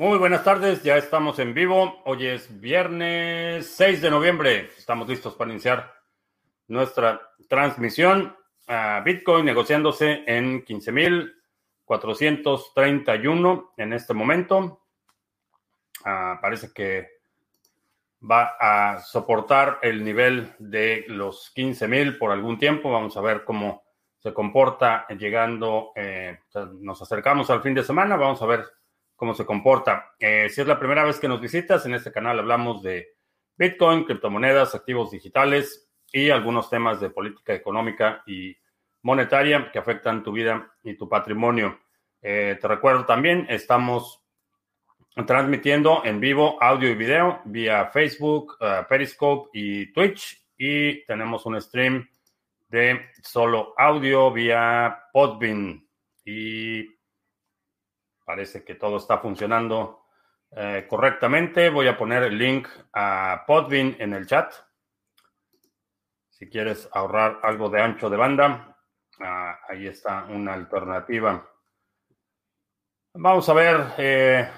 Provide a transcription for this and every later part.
Muy buenas tardes, ya estamos en vivo. Hoy es viernes 6 de noviembre. Estamos listos para iniciar nuestra transmisión a Bitcoin negociándose en 15.431 en este momento. Ah, parece que va a soportar el nivel de los 15.000 por algún tiempo. Vamos a ver cómo se comporta llegando. Eh, nos acercamos al fin de semana. Vamos a ver cómo se comporta. Eh, si es la primera vez que nos visitas, en este canal hablamos de Bitcoin, criptomonedas, activos digitales y algunos temas de política económica y monetaria que afectan tu vida y tu patrimonio. Eh, te recuerdo también, estamos transmitiendo en vivo audio y video vía Facebook, uh, Periscope y Twitch y tenemos un stream de solo audio vía Podbean y Parece que todo está funcionando eh, correctamente. Voy a poner el link a Podbean en el chat. Si quieres ahorrar algo de ancho de banda, ah, ahí está una alternativa. Vamos a ver eh,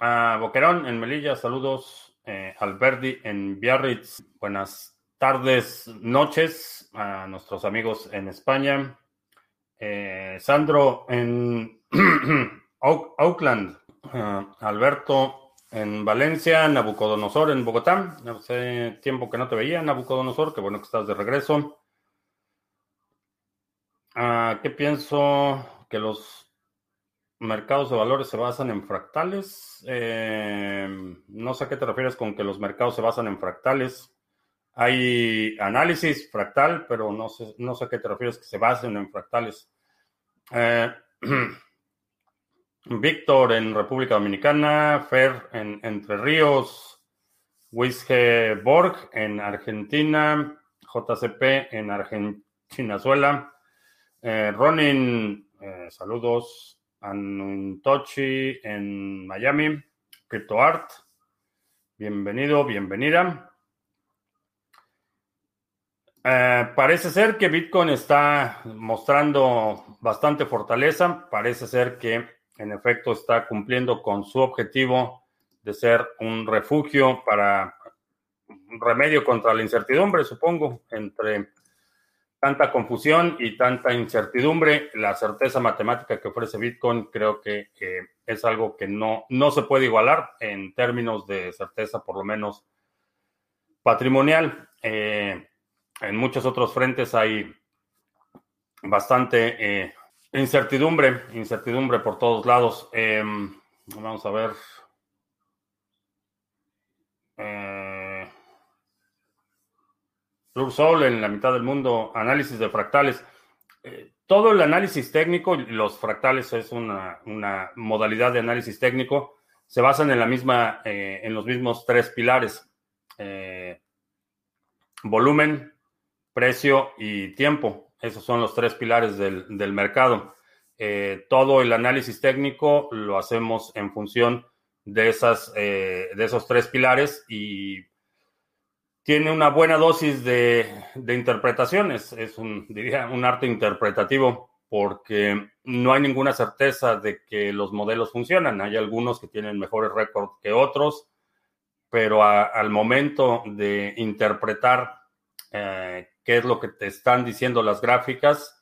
a Boquerón en Melilla, saludos. Eh, Alberdi en Biarritz, buenas tardes, noches a nuestros amigos en España. Eh, Sandro en Auckland, uh, Alberto en Valencia, Nabucodonosor en Bogotá. Hace tiempo que no te veía, Nabucodonosor, qué bueno que estás de regreso. Uh, ¿Qué pienso? Que los mercados de valores se basan en fractales. Eh, no sé a qué te refieres con que los mercados se basan en fractales. Hay análisis fractal, pero no sé, no sé a qué te refieres que se basen en fractales. Eh, Víctor en República Dominicana, Fer en Entre Ríos, Wisge Borg en Argentina, JCP en Argentina, eh, Ronin, eh, saludos, Anuntochi en Miami, CryptoArt, bienvenido, bienvenida. Eh, parece ser que Bitcoin está mostrando bastante fortaleza. Parece ser que en efecto está cumpliendo con su objetivo de ser un refugio para un remedio contra la incertidumbre, supongo, entre tanta confusión y tanta incertidumbre. La certeza matemática que ofrece Bitcoin creo que, es algo que no, no se puede igualar en términos de certeza, por lo menos patrimonial. Eh, en muchos otros frentes hay bastante eh, incertidumbre, incertidumbre por todos lados. Em, vamos a ver. Eh, Sol en la mitad del mundo, análisis de fractales. Eh, todo el análisis técnico, los fractales es una, modalidad de análisis técnico, se basan en la misma, eh, en los mismos tres pilares: volumen, precio y tiempo. Esos son los tres pilares del, mercado. Eh, todo el análisis técnico lo hacemos en función de, esas, eh, de esos tres pilares y tiene una buena dosis de, interpretaciones. Es un, diría, un arte interpretativo porque no hay ninguna certeza de que los modelos funcionan. Hay algunos que tienen mejores récords que otros, pero al momento de interpretar eh, qué es lo que te están diciendo las gráficas.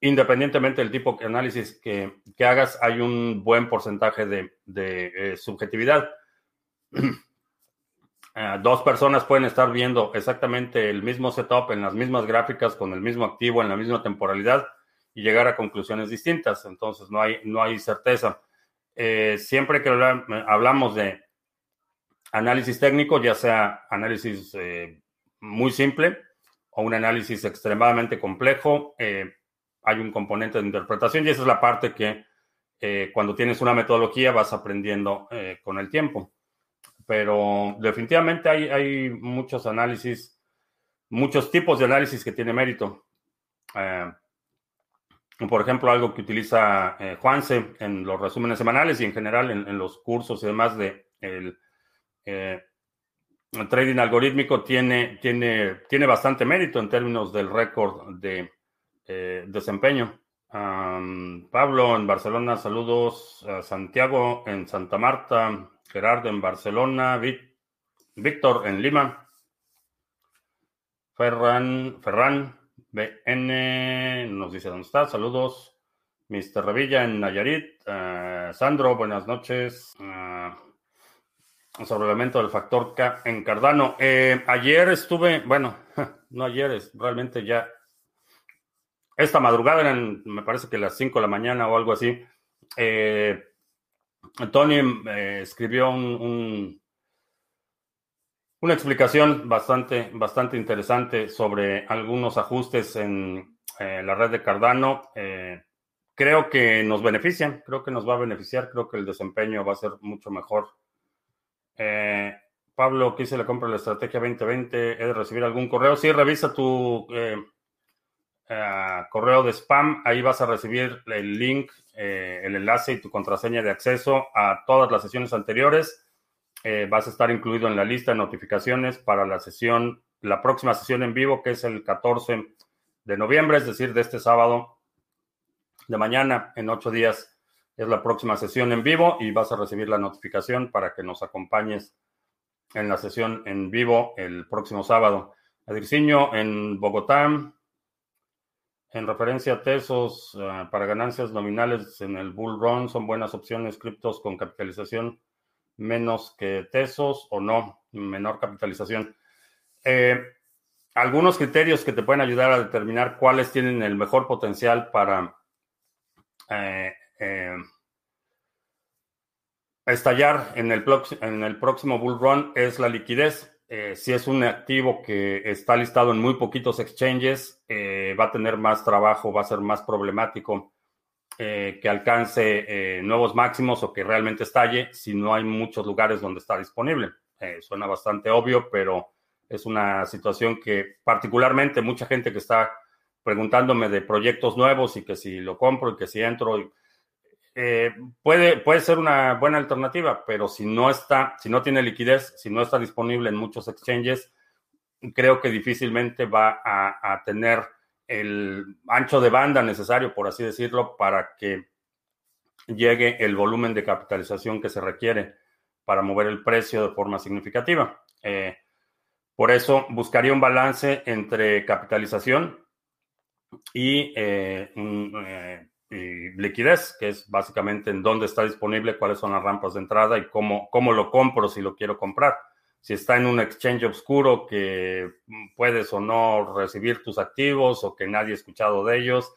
Independientemente del tipo de análisis que, hagas, hay un buen porcentaje de, eh, subjetividad. Eh, dos personas pueden estar viendo exactamente el mismo setup en las mismas gráficas, con el mismo activo, en la misma temporalidad y llegar a conclusiones distintas. Entonces, no hay, no hay certeza. Siempre que hablamos de análisis técnico, ya sea análisis muy simple, o un análisis extremadamente complejo, eh, hay un componente de interpretación y esa es la parte que eh, cuando tienes una metodología vas aprendiendo eh, con el tiempo. Pero definitivamente hay, hay, muchos análisis, muchos tipos de análisis que tiene mérito. por ejemplo, algo que utiliza Juanse en los resúmenes semanales y en general en, los cursos y demás de el, el trading algorítmico tiene, tiene, tiene bastante mérito en términos del récord de eh, desempeño. Pablo en Barcelona, saludos. Santiago en Santa Marta. Gerardo en Barcelona. Víctor en Lima. Ferran, Ferran, BN, nos dice dónde está. Saludos. Mr. Revilla en Nayarit. Eh, Sandro, buenas noches. Uh, sobre el elemento del factor K en Cardano. Eh, ayer estuve, bueno, no ayer, es realmente ya esta madrugada, eran, me parece que las 5 de la mañana o algo así. Eh, Tony eh, escribió un, una explicación bastante, bastante interesante sobre algunos ajustes en la red de Cardano creo que nos benefician, creo que nos va a beneficiar, creo que el desempeño va a ser mucho mejor. Eh, Pablo, quise la compra de la estrategia 2020, ¿he de recibir algún correo? Sí, revisa tu eh, eh, correo de spam, ahí vas a recibir el link, el enlace y tu contraseña de acceso a todas las sesiones anteriores. vas a estar incluido en la lista de notificaciones para la sesión, la próxima sesión en vivo, que es el 14 de noviembre, es decir, de este sábado de mañana. En ocho días es la próxima sesión en vivo y vas a recibir la notificación para que nos acompañes en la sesión en vivo el próximo sábado. Adriciño en Bogotá. En referencia a Tesos eh, para ganancias nominales en el Bull Run, ¿son buenas opciones criptos con capitalización menos que Tesos o no? Menor capitalización. Eh, algunos criterios que te pueden ayudar a determinar cuáles tienen el mejor potencial para eh, eh, estallar en el, próximo bull run es la liquidez. Eh, si es un activo que está listado en muy poquitos exchanges, va a tener más trabajo, va a ser más problemático que alcance nuevos máximos o que realmente estalle si no hay muchos lugares donde está disponible. suena bastante obvio, pero es una situación que particularmente mucha gente que está preguntándome de proyectos nuevos y que si lo compro y que si entro. Eh, puede, puede ser una buena alternativa, pero si no está, si no tiene liquidez, si no está disponible en muchos exchanges, creo que difícilmente va a, tener el ancho de banda necesario, por así decirlo, para que llegue el volumen de capitalización que se requiere para mover el precio de forma significativa. Eh, por eso buscaría un balance entre capitalización eh, eh, y, liquidez, que es básicamente en dónde está disponible, cuáles son las rampas de entrada y cómo, cómo lo compro si lo quiero comprar. Si está en un exchange oscuro que puedes o no recibir tus activos o que nadie ha escuchado de ellos,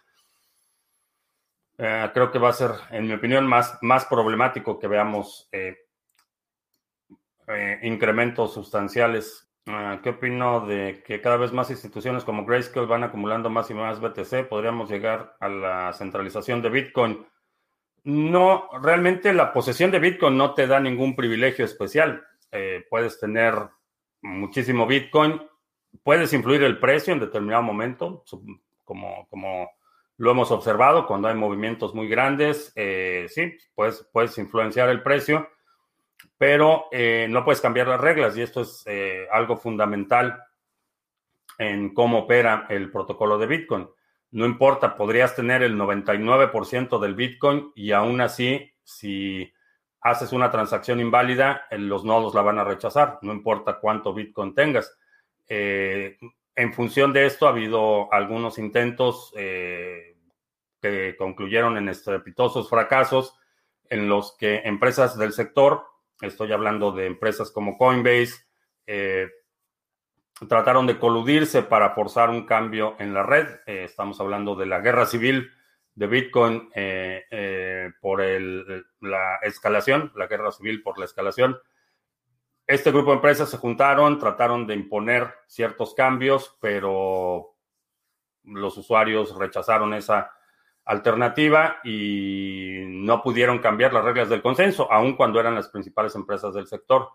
eh, creo que va a ser, en mi opinión, más, más problemático que veamos incrementos sustanciales ¿Qué opino de que cada vez más instituciones como Grayscale van acumulando más y más BTC? ¿Podríamos llegar a la centralización de Bitcoin? No, realmente la posesión de Bitcoin no te da ningún privilegio especial. Eh, puedes tener muchísimo Bitcoin, puedes influir el precio en determinado momento, como, como lo hemos observado cuando hay movimientos muy grandes. Eh, sí, puedes, puedes influenciar el precio pero eh, no puedes cambiar las reglas y esto es eh, algo fundamental en cómo opera el protocolo de Bitcoin. No importa, podrías tener el 99% del Bitcoin y aún así, si haces una transacción inválida, los nodos la van a rechazar, no importa cuánto Bitcoin tengas. Eh, en función de esto, ha habido algunos intentos que concluyeron en estrepitosos fracasos en los que empresas del sector estoy hablando de empresas como Coinbase, eh, trataron de coludirse para forzar un cambio en la red. Eh, estamos hablando de la guerra civil de Bitcoin eh, por la escalación, la guerra civil por la escalación. Este grupo de empresas se juntaron, trataron de imponer ciertos cambios, pero los usuarios rechazaron esa alternativa y no pudieron cambiar las reglas del consenso, aun cuando eran las principales empresas del sector.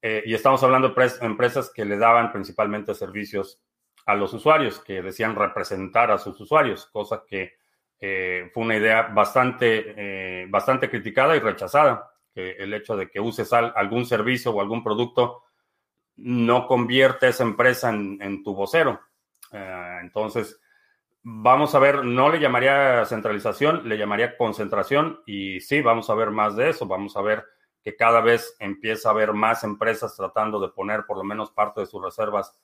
Eh, y estamos hablando de empresas que le daban principalmente servicios a los usuarios, que decían representar a sus usuarios, cosa que eh, fue una idea bastante, eh, bastante criticada y rechazada, que el hecho de que uses algún servicio o algún producto no convierte a esa empresa en, en tu vocero. entonces, Vamos a ver, no le llamaría centralización, le llamaría concentración y sí, vamos a ver más de eso, vamos a ver que cada vez empieza a haber más empresas tratando de poner por lo menos parte de sus reservas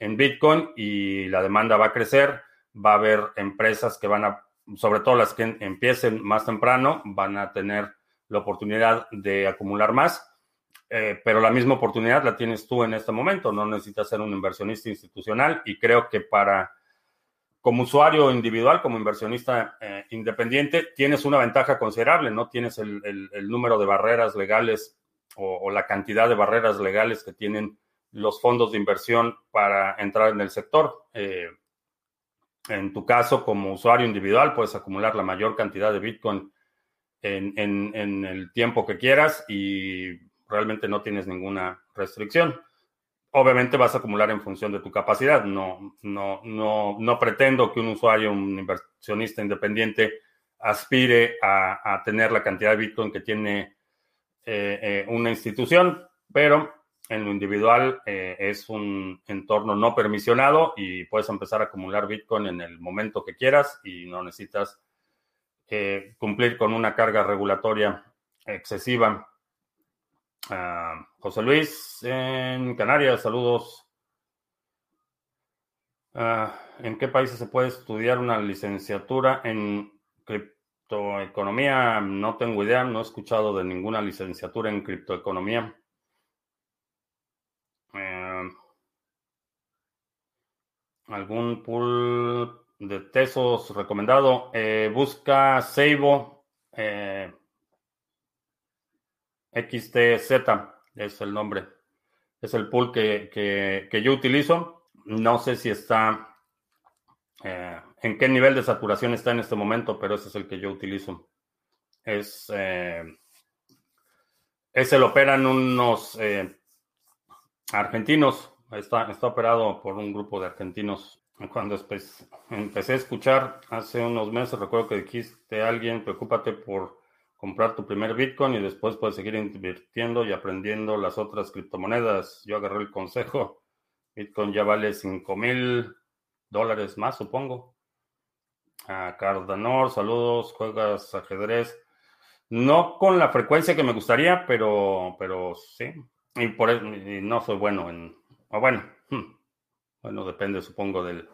en Bitcoin y la demanda va a crecer, va a haber empresas que van a, sobre todo las que empiecen más temprano, van a tener la oportunidad de acumular más, eh, pero la misma oportunidad la tienes tú en este momento, no necesitas ser un inversionista institucional y creo que para como usuario individual, como inversionista eh, independiente, tienes una ventaja considerable, no tienes el, número de barreras legales o, la cantidad de barreras legales que tienen los fondos de inversión para entrar en el sector. Eh, en tu caso, como usuario individual, puedes acumular la mayor cantidad de Bitcoin en, en el tiempo que quieras y realmente no tienes ninguna restricción obviamente vas a acumular en función de tu capacidad. No, no, no, no pretendo que un usuario, un inversionista independiente, aspire a, tener la cantidad de Bitcoin que tiene eh, eh, una institución, pero en lo individual eh, es un entorno no permisionado y puedes empezar a acumular Bitcoin en el momento que quieras y no necesitas cumplir con una carga regulatoria excesiva Ah, José Luis en Canarias, saludos. Ah, ¿En qué países se puede estudiar una licenciatura en criptoeconomía? No tengo idea, no he escuchado de ninguna licenciatura en criptoeconomía. Eh, ¿Algún pool de tesos recomendado? Eh, busca Seibo. Eh, XTZ es el nombre. Es el pool que, yo utilizo. No sé si está, eh, en qué nivel de saturación está en este momento, pero ese es el que yo utilizo. Es, eh, ese operan unos eh, argentinos. Está, está operado por un grupo de argentinos. Cuando empecé a escuchar hace unos meses, recuerdo que dijiste a alguien, preocúpate por comprar tu primer Bitcoin y después puedes seguir invirtiendo y aprendiendo las otras criptomonedas. Yo agarré el consejo. Bitcoin ya vale 5 mil dólares más, supongo. A Cardanor, saludos, juegas ajedrez. No con la frecuencia que me gustaría, pero, pero sí. Y por eso no soy bueno en. Bueno, hmm, bueno, depende, supongo, del,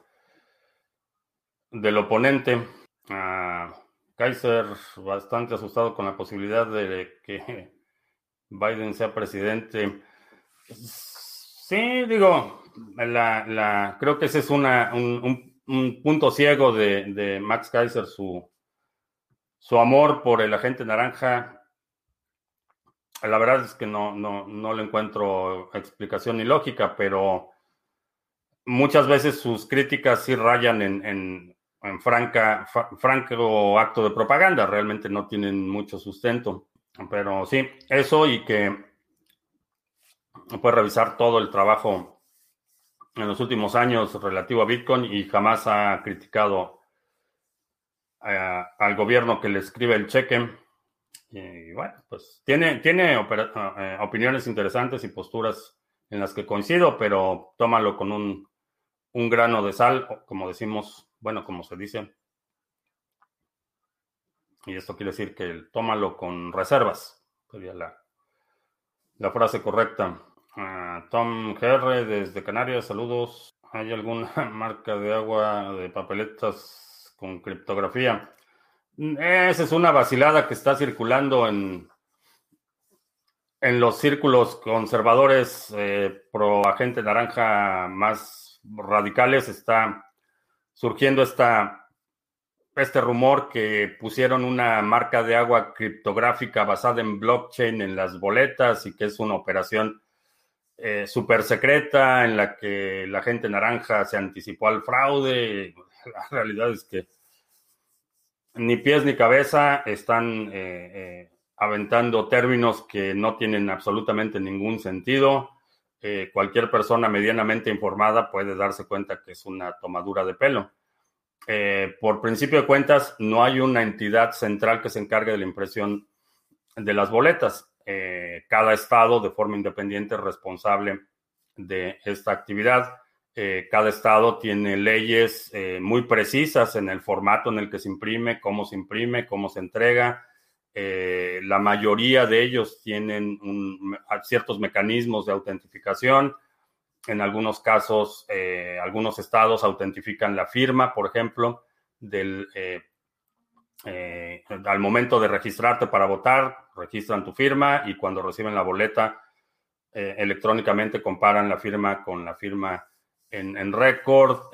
del oponente. Ah, Kaiser bastante asustado con la posibilidad de que Biden sea presidente. Sí, digo, creo que ese es un, punto ciego de, Max Kaiser, su, su amor por el agente naranja. La verdad es que no, no, no le encuentro explicación ni lógica, pero muchas veces sus críticas sí rayan en en franca, franco acto de propaganda, realmente no tienen mucho sustento. Pero sí, eso y que puede revisar todo el trabajo en los últimos años relativo a Bitcoin y jamás ha criticado eh, al gobierno que le escribe el cheque. Y bueno, pues tiene, tiene eh, opiniones interesantes y posturas en las que coincido, pero tómalo con un, un grano de sal, como decimos bueno, como se dice. Y esto quiere decir que tómalo con reservas. Sería la, la frase correcta. Ah, Tom GR desde Canarias, saludos. ¿Hay alguna marca de agua de papeletas con criptografía? Esa es una vacilada que está circulando en, en los círculos conservadores eh, pro agente naranja más radicales. Está surgiendo esta, este rumor que pusieron una marca de agua criptográfica basada en blockchain en las boletas y que es una operación eh, súper secreta en la que la gente naranja se anticipó al fraude. La realidad es que ni pies ni cabeza están eh, eh, aventando términos que no tienen absolutamente ningún sentido. Eh, cualquier persona medianamente informada puede darse cuenta que es una tomadura de pelo. Eh, por principio de cuentas, no hay una entidad central que se encargue de la impresión de las boletas. Eh, cada estado, de forma independiente, es responsable de esta actividad. Cada estado tiene leyes muy precisas en el formato en el que se imprime, cómo se imprime, cómo se entrega. Eh, la mayoría de ellos tienen ciertos mecanismos de autentificación. En algunos casos, algunos estados autentifican la firma, por ejemplo, del, al momento de registrarte para votar, registran tu firma y cuando reciben la boleta electrónicamente comparan la firma con la firma en, récord.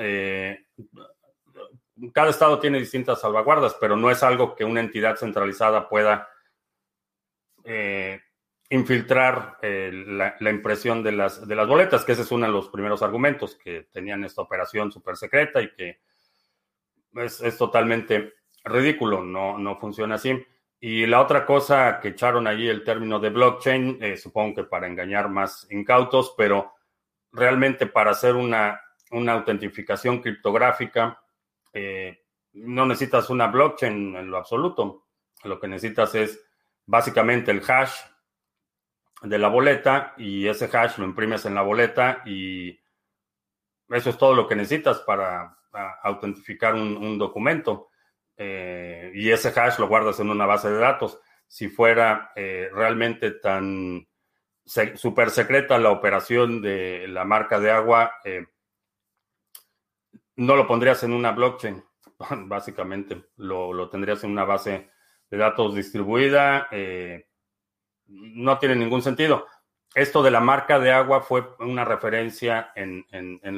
Eh, cada estado tiene distintas salvaguardas, pero no es algo que una entidad centralizada pueda eh, infiltrar eh, la, impresión de las, de las boletas, que ese es uno de los primeros argumentos, que tenían esta operación súper secreta y que es, totalmente ridículo, no, no funciona así. Y la otra cosa que echaron allí el término de blockchain, supongo que para engañar más incautos, pero realmente para hacer una, autentificación criptográfica eh, no necesitas una blockchain en lo absoluto. Lo que necesitas es básicamente el hash de la boleta y ese hash lo imprimes en la boleta y eso es todo lo que necesitas para autentificar un, documento. Eh, y ese hash lo guardas en una base de datos. Si fuera eh, realmente tan súper secreta la operación de la marca de agua, eh, no lo pondrías en una blockchain, básicamente. Lo, tendrías en una base de datos distribuida. Eh, no tiene ningún sentido. Esto de la marca de agua fue una referencia en,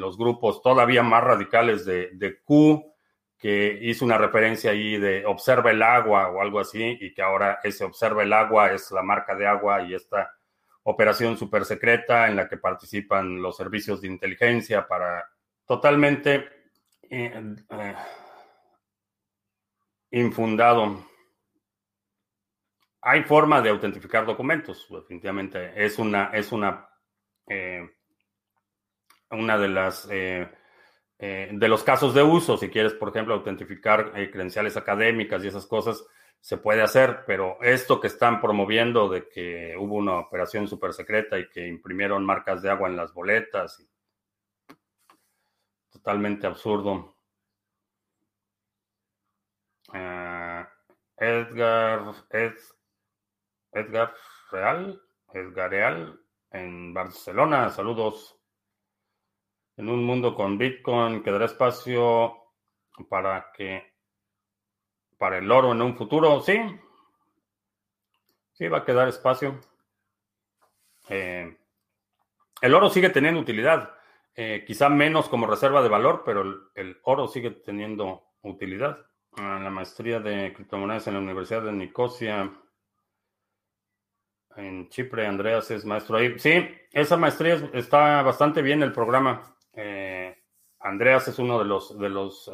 los grupos todavía más radicales de, de, Q, que hizo una referencia ahí de observa el agua o algo así, y que ahora ese observa el agua es la marca de agua y esta operación super secreta en la que participan los servicios de inteligencia para totalmente eh, eh, infundado. Hay forma de autentificar documentos, definitivamente. Es una, es una, eh, una de las de los casos de uso. Si quieres, por ejemplo, autentificar credenciales académicas y esas cosas, se puede hacer, pero esto que están promoviendo de que hubo una operación súper secreta y que imprimieron marcas de agua en las boletas, totalmente absurdo. Eh, Edgar, Edgar Real, Edgar Real en Barcelona, saludos. En un mundo con Bitcoin quedará espacio para que para el oro en un futuro, sí. Sí, va a quedar espacio. Eh, el oro sigue teniendo utilidad, eh, quizá menos como reserva de valor, pero el, oro sigue teniendo utilidad. Ah, la maestría de criptomonedas en la Universidad de Nicosia, en Chipre, Andreas es maestro ahí. Sí, esa maestría está bastante bien el programa. Eh, Andreas es uno de los, de los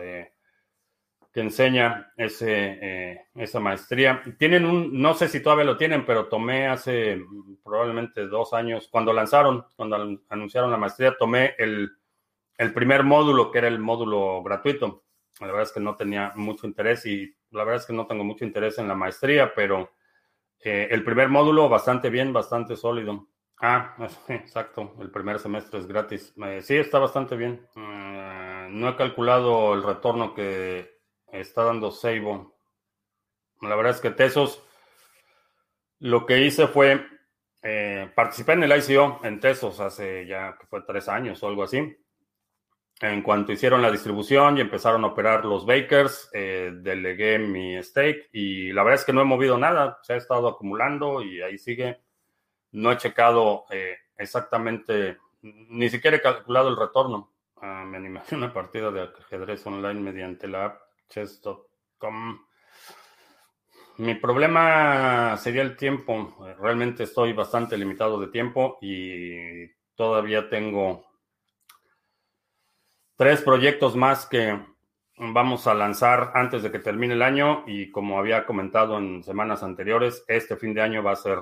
que enseña ese, eh, esa maestría. Tienen un, no sé si todavía lo tienen, pero tomé hace probablemente dos años, cuando lanzaron, cuando anunciaron la maestría, tomé el, primer módulo, que era el módulo gratuito. La verdad es que no tenía mucho interés y la verdad es que no tengo mucho interés en la maestría, pero eh, el primer módulo bastante bien, bastante sólido. Ah, exacto, el primer semestre es gratis. Eh, sí, está bastante bien. no he calculado el retorno que está dando Seibo. La verdad es que Tesos, lo que hice fue, eh, participé en el ICO en Tesos hace ya que fue tres años o algo así. En cuanto hicieron la distribución y empezaron a operar los bakers, eh, delegué mi stake y la verdad es que no he movido nada, se ha estado acumulando y ahí sigue. No he checado eh, exactamente, ni siquiera he calculado el retorno. Ah, me animé a una partida de ajedrez online mediante la app chess.com. Mi problema sería el tiempo. Realmente estoy bastante limitado de tiempo y todavía tengo tres proyectos más que vamos a lanzar antes de que termine el año y como había comentado en semanas anteriores, este fin de año va a ser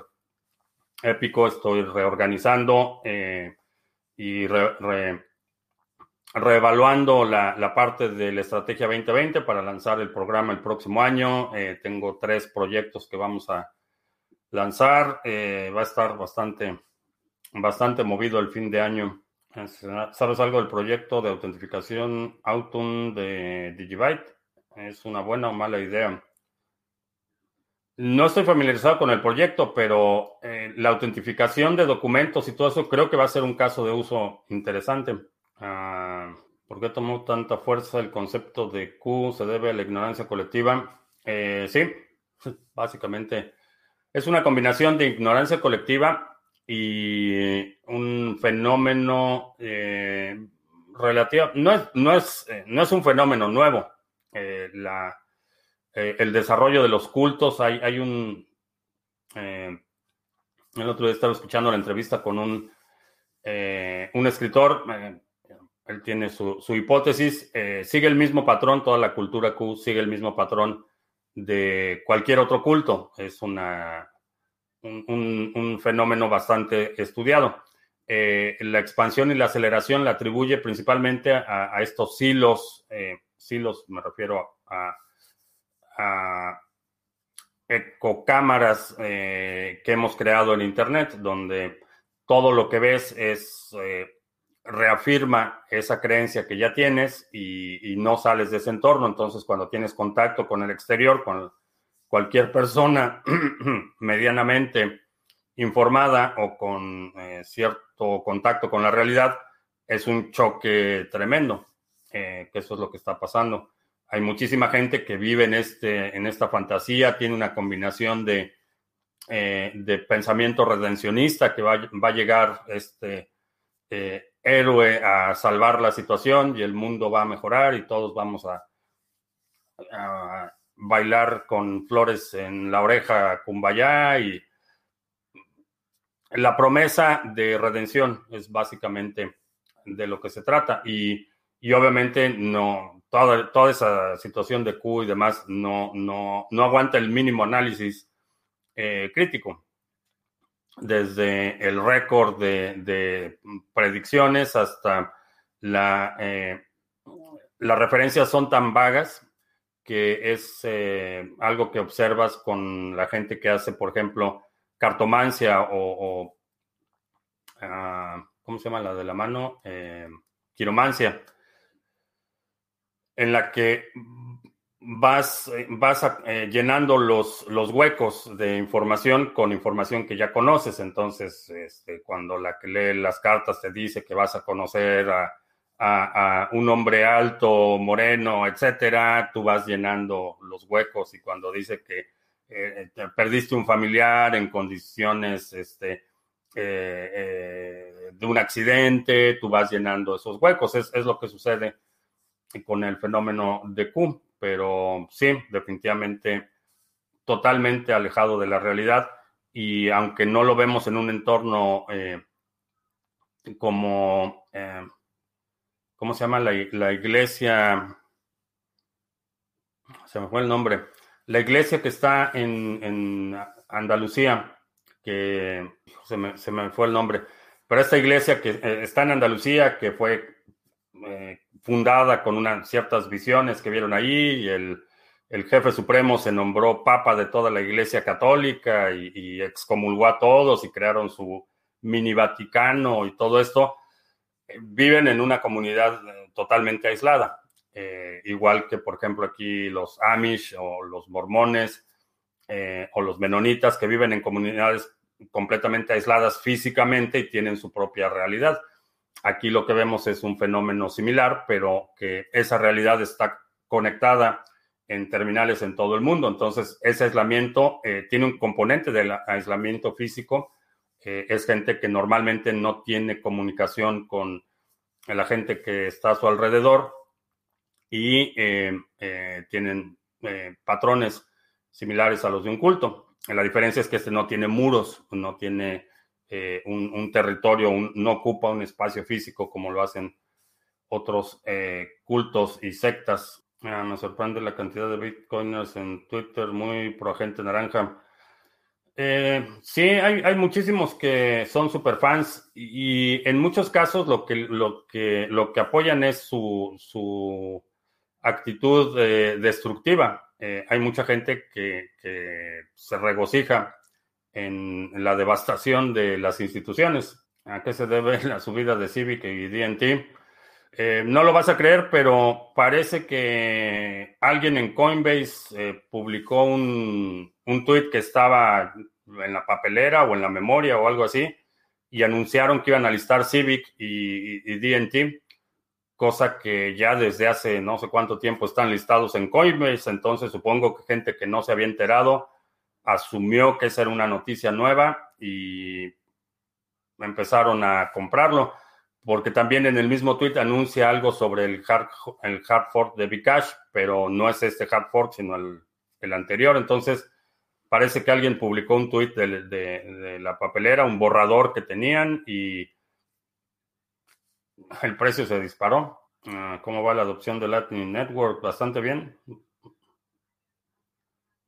épico. Estoy reorganizando eh, y re, reevaluando la, parte de la estrategia 2020 para lanzar el programa el próximo año. Eh, tengo tres proyectos que vamos a lanzar. Eh, va a estar bastante, bastante movido el fin de año. ¿Sabes algo del proyecto de autentificación Autumn de Digibyte? ¿Es una buena o mala idea? No estoy familiarizado con el proyecto, pero eh, la autentificación de documentos y todo eso creo que va a ser un caso de uso interesante. Ah, ¿Por qué tomó tanta fuerza el concepto de Q? ¿Se debe a la ignorancia colectiva? Eh, sí, básicamente es una combinación de ignorancia colectiva y un fenómeno eh, relativo. No es, no, es, eh, no es un fenómeno nuevo. el desarrollo de los cultos, hay, hay un... el otro día estaba escuchando la entrevista con un, un escritor él tiene su, hipótesis, eh, sigue el mismo patrón, toda la cultura Q sigue el mismo patrón de cualquier otro culto. Es una, un, fenómeno bastante estudiado. Eh, la expansión y la aceleración la atribuye principalmente a, estos silos, eh, silos me refiero a, a ecocámaras que hemos creado en Internet, donde todo lo que ves es reafirma esa creencia que ya tienes y, no sales de ese entorno. Entonces, cuando tienes contacto con el exterior, con cualquier persona medianamente informada o con eh, cierto contacto con la realidad, es un choque tremendo, eh, que eso es lo que está pasando. Hay muchísima gente que vive en, este, en esta fantasía, tiene una combinación de, eh, de pensamiento redencionista que va, va a llegar este, héroe a salvar la situación y el mundo va a mejorar y todos vamos a, bailar con flores en la oreja kumbaya y la promesa de redención es básicamente de lo que se trata. Y, obviamente no toda, toda esa situación de Q y demás no, no, no aguanta el mínimo análisis eh, crítico desde el récord de, predicciones hasta la, eh, las referencias son tan vagas que es eh, algo que observas con la gente que hace, por ejemplo, cartomancia o, ah, ¿cómo se llama la de la mano? Eh, quiromancia, en la que vas, eh, vas eh, llenando los, los huecos de información con información que ya conoces. Entonces, este, cuando la que lee las cartas te dice que vas a conocer a, un hombre alto, moreno, etcétera, tú vas llenando los huecos y cuando dice que eh, perdiste un familiar en condiciones este, de un accidente, tú vas llenando esos huecos. Es, es lo que sucede con el fenómeno de Q pero sí, definitivamente totalmente alejado de la realidad y aunque no lo vemos en un entorno eh, como, eh, ¿cómo se llama? La, iglesia, se me fue el nombre, la iglesia que está en, Andalucía, que se me, se me, fue el nombre, pero esta iglesia que eh, está en Andalucía, que fue fundada con unas ciertas visiones que vieron ahí y el, jefe supremo se nombró papa de toda la iglesia católica y, excomulgó a todos y crearon su mini Vaticano y todo esto, eh, viven en una comunidad eh, totalmente aislada. Eh, igual que, por ejemplo, aquí los Amish o los mormones o los menonitas que viven en comunidades completamente aisladas físicamente y tienen su propia realidad. Aquí lo que vemos es un fenómeno similar, pero que esa realidad está conectada en terminales en todo el mundo. Entonces, ese aislamiento eh, tiene un componente del aislamiento físico. es gente que normalmente no tiene comunicación con la gente que está a su alrededor y eh, eh, tienen patrones similares a los de un culto. La diferencia es que este no tiene muros, no tiene eh, un, territorio, no ocupa un espacio físico como lo hacen otros eh, cultos y sectas. Ah, me sorprende la cantidad de bitcoiners en Twitter, muy pro agente naranja. Eh, sí, hay, muchísimos que son super fans y, en muchos casos lo que, lo que, lo que apoyan es su, su actitud destructiva. hay mucha gente que se regocija en la devastación de las instituciones. ¿A qué se debe la subida de Civic y DNT? Eh, no lo vas a creer, pero parece que alguien en Coinbase eh, publicó un, un tweet que estaba en la papelera o en la memoria o algo así, y anunciaron que iban a listar Civic y, y, DNT, cosa que ya desde hace no sé cuánto tiempo están listados en Coinbase, entonces supongo que gente que no se había enterado asumió que esa era una noticia nueva y empezaron a comprarlo porque también en el mismo tweet anuncia algo sobre el hard, el hard fork de Bcash, pero no es este hard fork, sino el, el anterior. Entonces, parece que alguien publicó un tweet de, de, la papelera, un borrador que tenían y el precio se disparó. Ah, ¿Cómo va la adopción de Lightning Network? Bastante bien.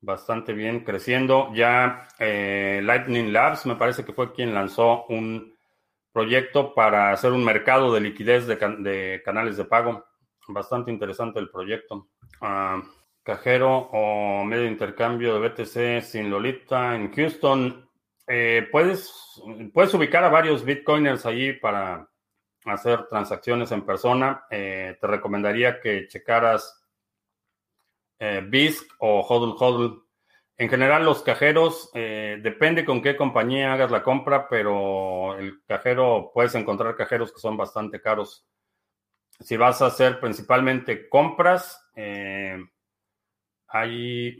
Bastante bien, creciendo. Ya eh, Lightning Labs me parece que fue quien lanzó un proyecto para hacer un mercado de liquidez de, canales de pago. Bastante interesante el proyecto. Ah, cajero o medio de intercambio de BTC sin Lolita en Houston. Eh, puedes, puedes ubicar a varios bitcoiners allí para hacer transacciones en persona. Eh, te recomendaría que checaras eh, BISC o HODL HODL en general, los cajeros, eh, depende con qué compañía hagas la compra, pero el cajero, puedes encontrar cajeros que son bastante caros. Si vas a hacer principalmente compras, eh, ahí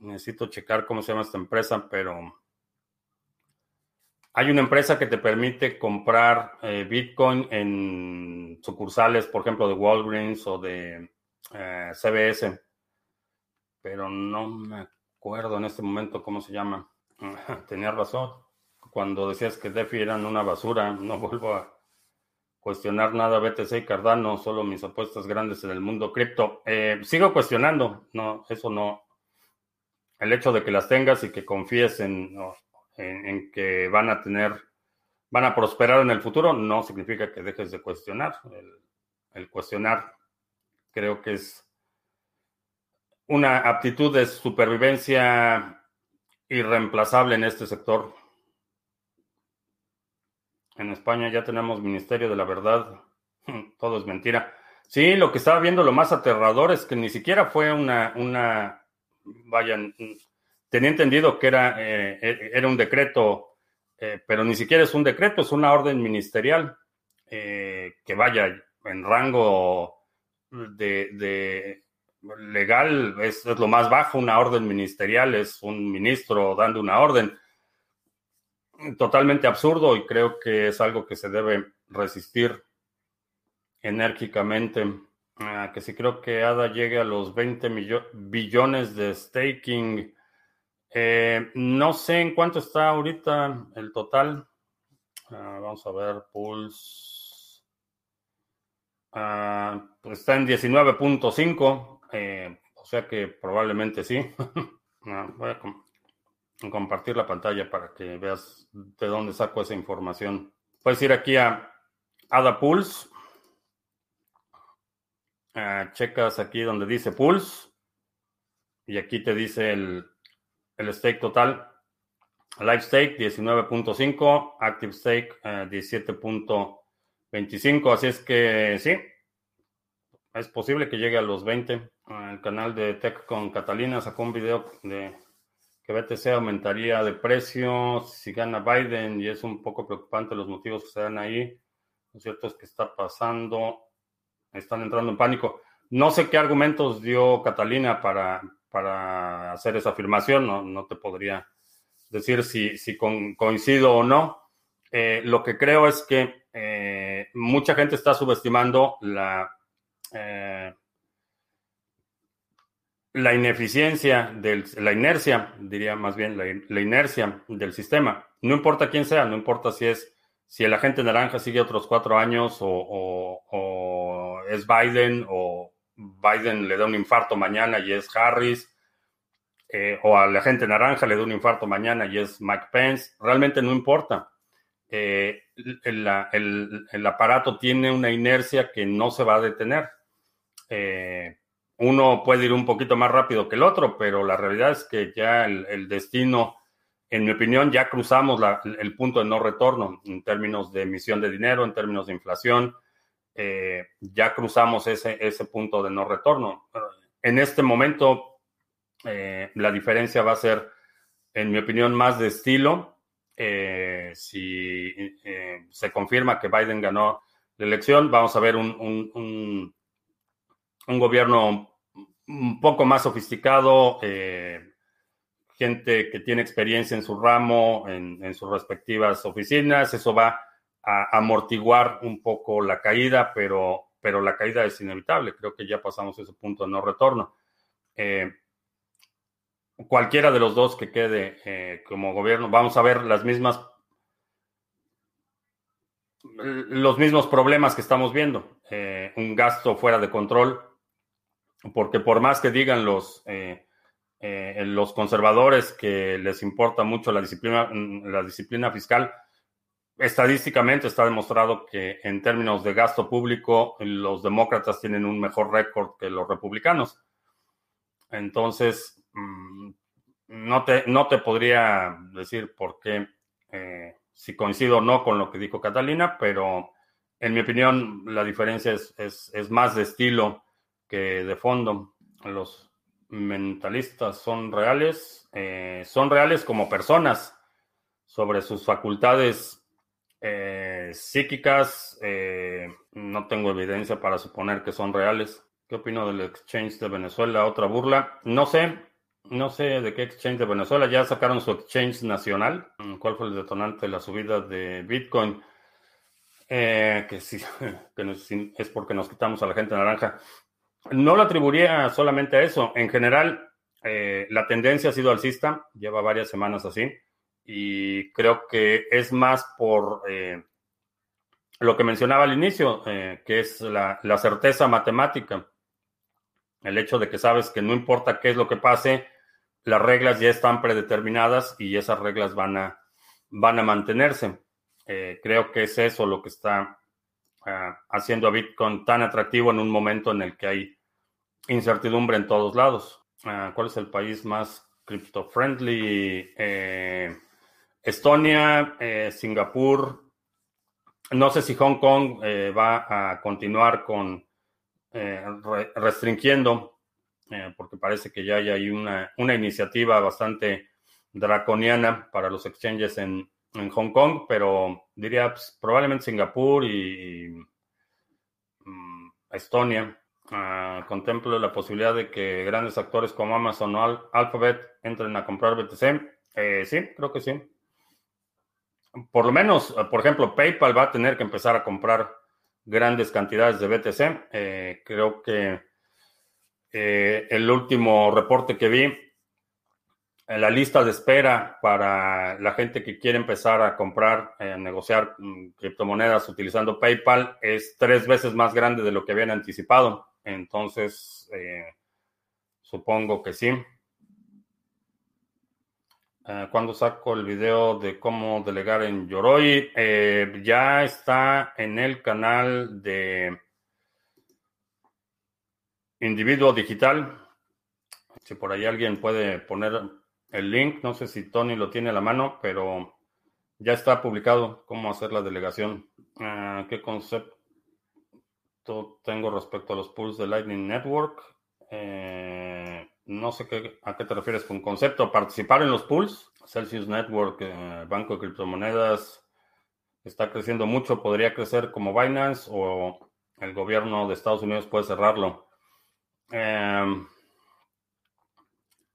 necesito checar cómo se llama esta empresa, pero hay una empresa que te permite comprar eh, Bitcoin en sucursales, por ejemplo, de Walgreens o de CBS, pero no me acuerdo en este momento cómo se llama. Tenía razón. Cuando decías que DeFi eran una basura, no vuelvo a cuestionar nada BTC y Cardano, solo mis apuestas grandes en el mundo cripto. Eh, sigo cuestionando, no, eso no. El hecho de que las tengas y que confíes en, en, que van a tener, van a prosperar en el futuro, no significa que dejes de cuestionar. el cuestionar creo que es una aptitud de supervivencia irreemplazable en este sector. En España ya tenemos Ministerio de la Verdad. Todo es mentira. Sí, lo que estaba viendo lo más aterrador es que ni siquiera fue una, una vayan, tenía entendido que era, eh, e, era un decreto, eh, pero ni siquiera es un decreto, es una orden ministerial eh, que vaya en rango de legal es, lo más bajo, una orden ministerial es un ministro dando una orden. Totalmente absurdo y creo que es algo que se debe resistir enérgicamente. Que si creo que ADA llegue a los 20 billones de staking. Eh, no sé en cuánto está ahorita el total. Ah, vamos a ver, Pulse. Ah, está en 19.5. Eh, o sea que probablemente sí. Ah, voy a compartir la pantalla para que veas de dónde saco esa información. Puedes ir aquí a Ada Pulse. Ah, checas aquí donde dice Pulse. Y aquí te dice el, el stake total. Live stake 19.5, active stake 17.25. Eh, Así es que sí, es posible que llegue a los 20. El canal de Tech con Catalina sacó un video de que BTC aumentaría de precio si gana Biden y es un poco preocupante los motivos que se dan ahí. Lo cierto es que está pasando, están entrando en pánico. No sé qué argumentos dio Catalina para, para hacer esa afirmación, no, no te podría decir si, si coincido o no. Eh, lo que creo es que eh, mucha gente está subestimando la eh, la ineficiencia, del, la inercia, diría más bien, la, inercia del sistema. No importa quién sea, no importa si es, si el agente naranja sigue otros cuatro años o, es Biden o Biden le da un infarto mañana y es Harris, eh, o al agente naranja le da un infarto mañana y es Mike Pence, realmente no importa. Eh, el, aparato tiene una inercia que no se va a detener. Eh, uno puede ir un poquito más rápido que el otro, pero la realidad es que ya el, destino en mi opinión, ya cruzamos el punto de no retorno en términos de emisión de dinero, en términos de inflación. Eh, ya cruzamos ese, ese punto de no retorno. En este momento, eh, la diferencia va a ser, en mi opinión, más de estilo. Eh, si se confirma que Biden ganó la elección, vamos a ver un, gobierno un poco más sofisticado, gente que tiene experiencia en su ramo, en, sus respectivas oficinas. Eso va a amortiguar un poco la caída, pero, pero la caída es inevitable. Creo que ya pasamos ese punto de no retorno. Eh, cualquiera de los dos que quede eh, como gobierno, vamos a ver las mismas los mismos problemas que estamos viendo. Eh, un gasto fuera de control, porque por más que digan los eh, los conservadores que les importa mucho la disciplina, mm, la disciplina fiscal, estadísticamente está demostrado que en términos de gasto público, los demócratas tienen un mejor récord que los republicanos. Entonces, mm, no te, no te podría decir por qué, eh, si coincido o no con lo que dijo Catalina, pero en mi opinión la diferencia es, es, es más de estilo que de fondo. Los mentalistas son reales, eh, son reales como personas sobre sus facultades eh, psíquicas. Eh, no tengo evidencia para suponer que son reales. ¿Qué opino del exchange de Venezuela? Otra burla. No sé, no sé de qué exchange de Venezuela. Ya sacaron su exchange nacional. ¿Cuál fue el detonante de la subida de Bitcoin? que sí, que es porque nos quitamos a la gente naranja. No lo atribuiría solamente a eso. En general, eh, la tendencia ha sido alcista, lleva varias semanas así, y creo que es más por eh, lo que mencionaba al inicio, eh, que es la, certeza matemática. El hecho de que sabes que no importa qué es lo que pase, las reglas ya están predeterminadas y esas reglas van a, van a mantenerse. creo que es eso lo que está ah, haciendo a Bitcoin tan atractivo en un momento en el que hay incertidumbre en todos lados. Ah, ¿Cuál es el país más crypto-friendly? Eh, Estonia, eh, Singapur. No sé si Hong Kong eh, va a continuar con restringiendo, porque parece que ya hay una, una, iniciativa bastante draconiana para los exchanges en, Hong Kong, pero diría pues, probablemente Singapur y mm, Estonia. Uh, contemplo la posibilidad de que grandes actores como Amazon o Alphabet entren a comprar BTC. Eh, sí, creo que sí. Por lo menos, por ejemplo, PayPal va a tener que empezar a comprar grandes cantidades de BTC. Eh, creo que eh, el último reporte que vi, en la lista de espera para la gente que quiere empezar a comprar, a negociar mm, criptomonedas utilizando PayPal, es tres veces más grande de lo que habían anticipado. Entonces, eh, supongo que sí. Eh, cuando saco el video de cómo delegar en Yoroi, eh, ya está en el canal de Individuo Digital. Si por ahí alguien puede poner el link, no sé si Tony lo tiene a la mano, pero ya está publicado cómo hacer la delegación. ¿Qué concepto? Tengo respecto a los pools de Lightning Network. Eh, no sé qué, a qué te refieres con concepto. Participar en los pools. Celsius Network, eh, Banco de Criptomonedas, está creciendo mucho. Podría crecer como Binance o el gobierno de Estados Unidos puede cerrarlo. Em,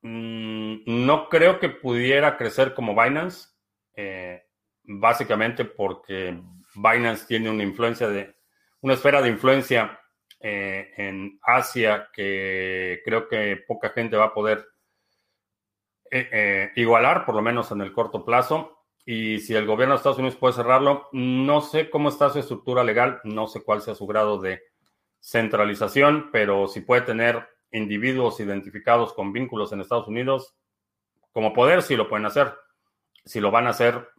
mm, no creo que pudiera crecer como Binance. Eh, básicamente porque Binance tiene una influencia de una esfera de influencia eh, en Asia que creo que poca gente va a poder eh, eh, igualar, por lo menos en el corto plazo. Y si el gobierno de Estados Unidos puede cerrarlo, no sé cómo está su estructura legal, no sé cuál sea su grado de centralización, pero si puede tener individuos identificados con vínculos en Estados Unidos, como poder, sí lo pueden hacer. Si lo van a hacer,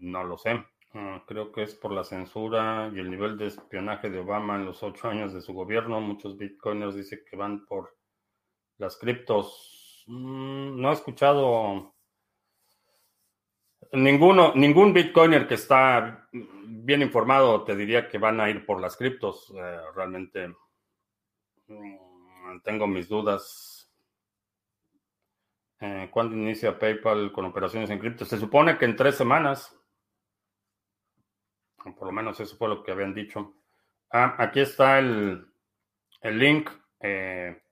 no lo sé. Ah, creo que es por la censura y el nivel de espionaje de Obama en los ocho años de su gobierno. Muchos bitcoiners dicen que van por las criptos. Mm, no he escuchado Ninguno, ningún Bitcoiner que está bien informado te diría que van a ir por las criptos. Eh, realmente mm, tengo mis dudas. Eh, ¿Cuándo inicia PayPal con operaciones en cripto? Se supone que en tres semanas. Por lo menos eso fue lo que habían dicho. Ah, aquí está el, el link eh,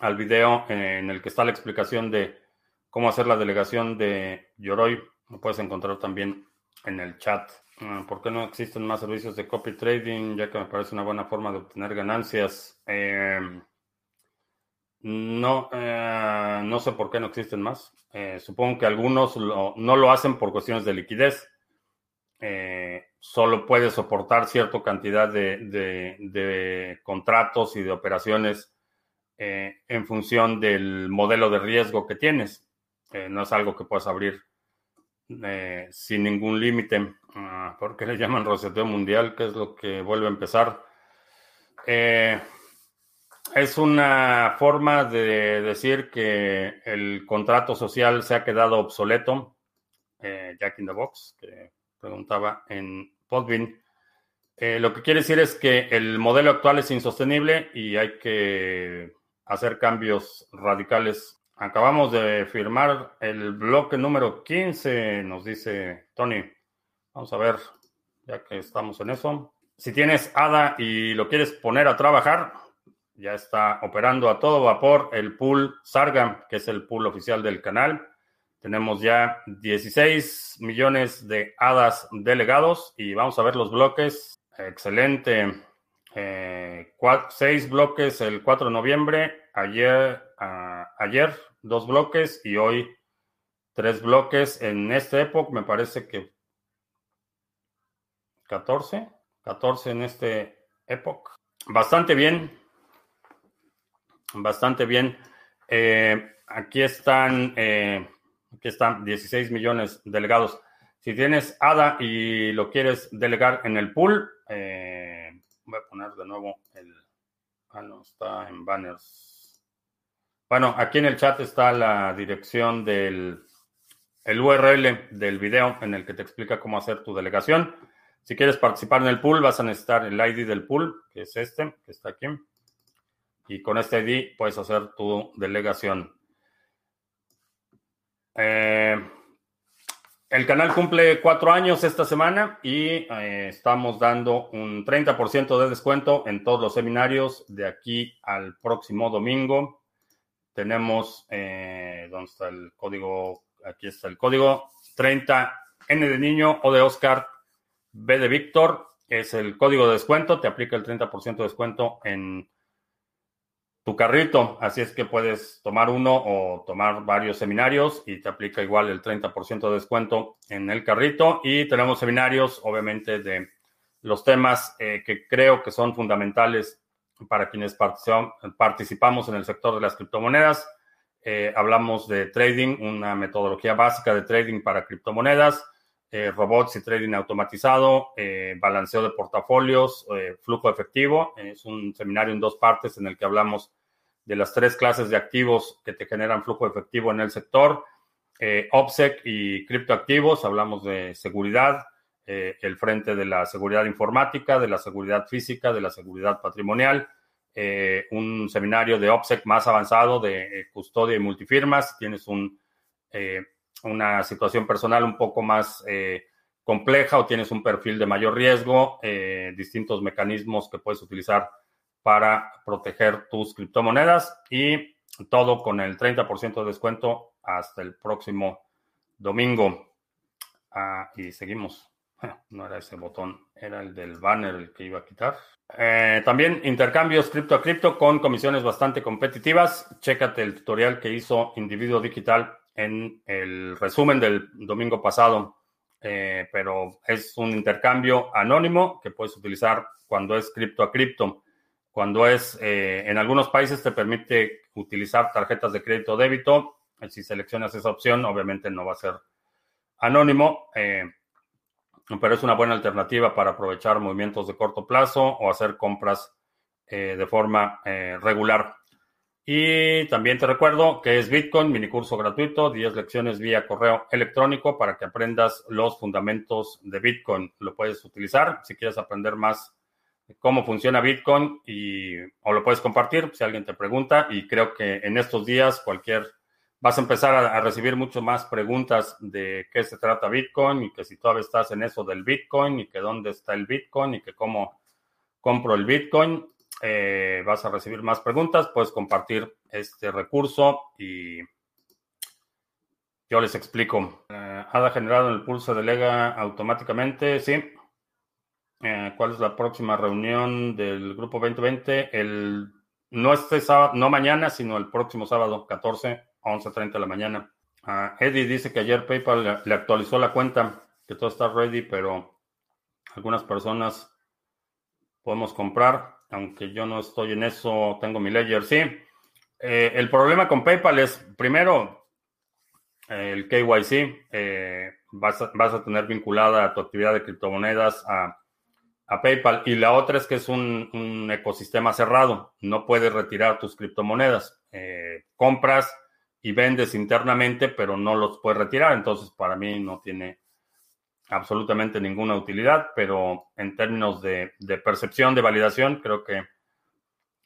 al video en el que está la explicación de cómo hacer la delegación de Yoroi. Lo puedes encontrar también en el chat. Ah, ¿Por qué no existen más servicios de copy trading? Ya que me parece una buena forma de obtener ganancias. Eh, no, eh, no sé por qué no existen más. Supongo que algunos no lo hacen por cuestiones de liquidez. Solo puede soportar cierta cantidad de contratos y de operaciones en función del modelo de riesgo que tienes. Eh, no es algo que puedas abrir eh, sin ningún límite. Ah, ¿Por qué le llaman roseteo mundial? ¿Qué es lo que vuelve a empezar? Eh, es una forma de decir que el contrato social se ha quedado obsoleto. Jack in the Box, preguntaba en Podbean. lo que quiere decir es que el modelo actual es insostenible y hay que hacer cambios radicales Acabamos de firmar el bloque número 15, nos dice Tony. Vamos a ver, ya que estamos en eso. Si tienes ADA y lo quieres poner a trabajar, ya está operando a todo vapor el pool Sarga, que es el pool oficial del canal. Tenemos ya 16 millones de hadas delegados y vamos a ver los bloques. Excelente. Eh, seis bloques el 4 de noviembre. Ayer, ah, ayer dos bloques y hoy tres bloques. En esta época me parece que 14, 14 en este época. Bastante bien, bastante bien. Eh, aquí están, eh, aquí están 16 millones delegados. Si tienes ADA y lo quieres delegar en el pool, eh, voy a poner de nuevo el... Ah, no, está en banners. Bueno, aquí en el chat está la dirección del el URL del video en el que te explica cómo hacer tu delegación. Si quieres participar en el pool, vas a necesitar el ID del pool, que es este, que está aquí. Y con este ID puedes hacer tu delegación. Eh, el canal cumple cuatro años esta semana y eh, estamos dando un 30% de descuento en todos los seminarios de aquí al próximo domingo. Tenemos, eh, ¿dónde está el código? Aquí está el código 30 N de niño, O de Oscar, B de Víctor. Es el código de descuento, te aplica el 30% de descuento en tu carrito. Así es que puedes tomar uno o tomar varios seminarios y te aplica igual el 30% de descuento en el carrito. Y tenemos seminarios, obviamente, de los temas eh, que creo que son fundamentales para quienes participamos en el sector de las criptomonedas. Eh, hablamos de trading, una metodología básica de trading para criptomonedas, eh, robots y trading automatizado, balanceo de portafolios, flujo efectivo. Es un seminario en dos partes en el que hablamos de las tres clases de activos que te generan flujo efectivo en el sector. OPSEC y criptoactivos, hablamos de seguridad, eh, el frente de la seguridad informática, de la seguridad física, de la seguridad patrimonial, eh, un seminario de OPSEC más avanzado de eh, custodia y multifirmas. Tienes un, una situación personal un poco más compleja o tienes un perfil de mayor riesgo, distintos mecanismos que puedes utilizar para proteger tus criptomonedas y todo con el 30% de descuento hasta el próximo domingo. Ah, y seguimos. No era ese botón, era el del banner el que iba a quitar. Eh, también intercambios cripto a cripto con comisiones bastante competitivas. Chécate el tutorial que hizo Individuo Digital en el resumen del domingo pasado. Eh, pero es un intercambio anónimo que puedes utilizar cuando es cripto a cripto. Cuando es, eh, en algunos países te permite utilizar tarjetas de crédito o débito. Si seleccionas esa opción, obviamente no va a ser anónimo pero es una buena alternativa para aprovechar movimientos de corto plazo o hacer compras eh, de forma eh, regular. Y también te recuerdo que es Bitcoin, mini curso gratuito, 10 lecciones vía correo electrónico para que aprendas los fundamentos de Bitcoin. Lo puedes utilizar si quieres aprender más cómo funciona Bitcoin y, o lo puedes compartir si alguien te pregunta. Y creo que en estos días cualquier vas a empezar a, recibir mucho más preguntas de qué se trata Bitcoin y que si todavía estás en eso del Bitcoin y que dónde está el Bitcoin y que cómo compro el Bitcoin. Eh, vas a recibir más preguntas, puedes compartir este recurso y yo les explico. Eh, ¿Ha generado el pulso delega automáticamente? Sí. Eh, ¿Cuál es la próxima reunión del grupo 2020? El, no este sábado, no mañana, sino el próximo sábado, 14 a 11.30 de la mañana. Ah, Eddie dice que ayer PayPal le actualizó la cuenta, que todo está ready, pero algunas personas podemos comprar aunque yo no estoy en eso, tengo mi ledger, sí. Eh, el problema con PayPal es, primero, el KYC, eh, vas, a, vas, a, tener vinculada tu actividad de criptomonedas a, a PayPal. Y la otra es que es un, un, ecosistema cerrado, no puedes retirar tus criptomonedas. Eh, compras y vendes internamente, pero no los puedes retirar. Entonces, para mí no tiene absolutamente ninguna utilidad, pero en términos de, percepción, de validación, creo que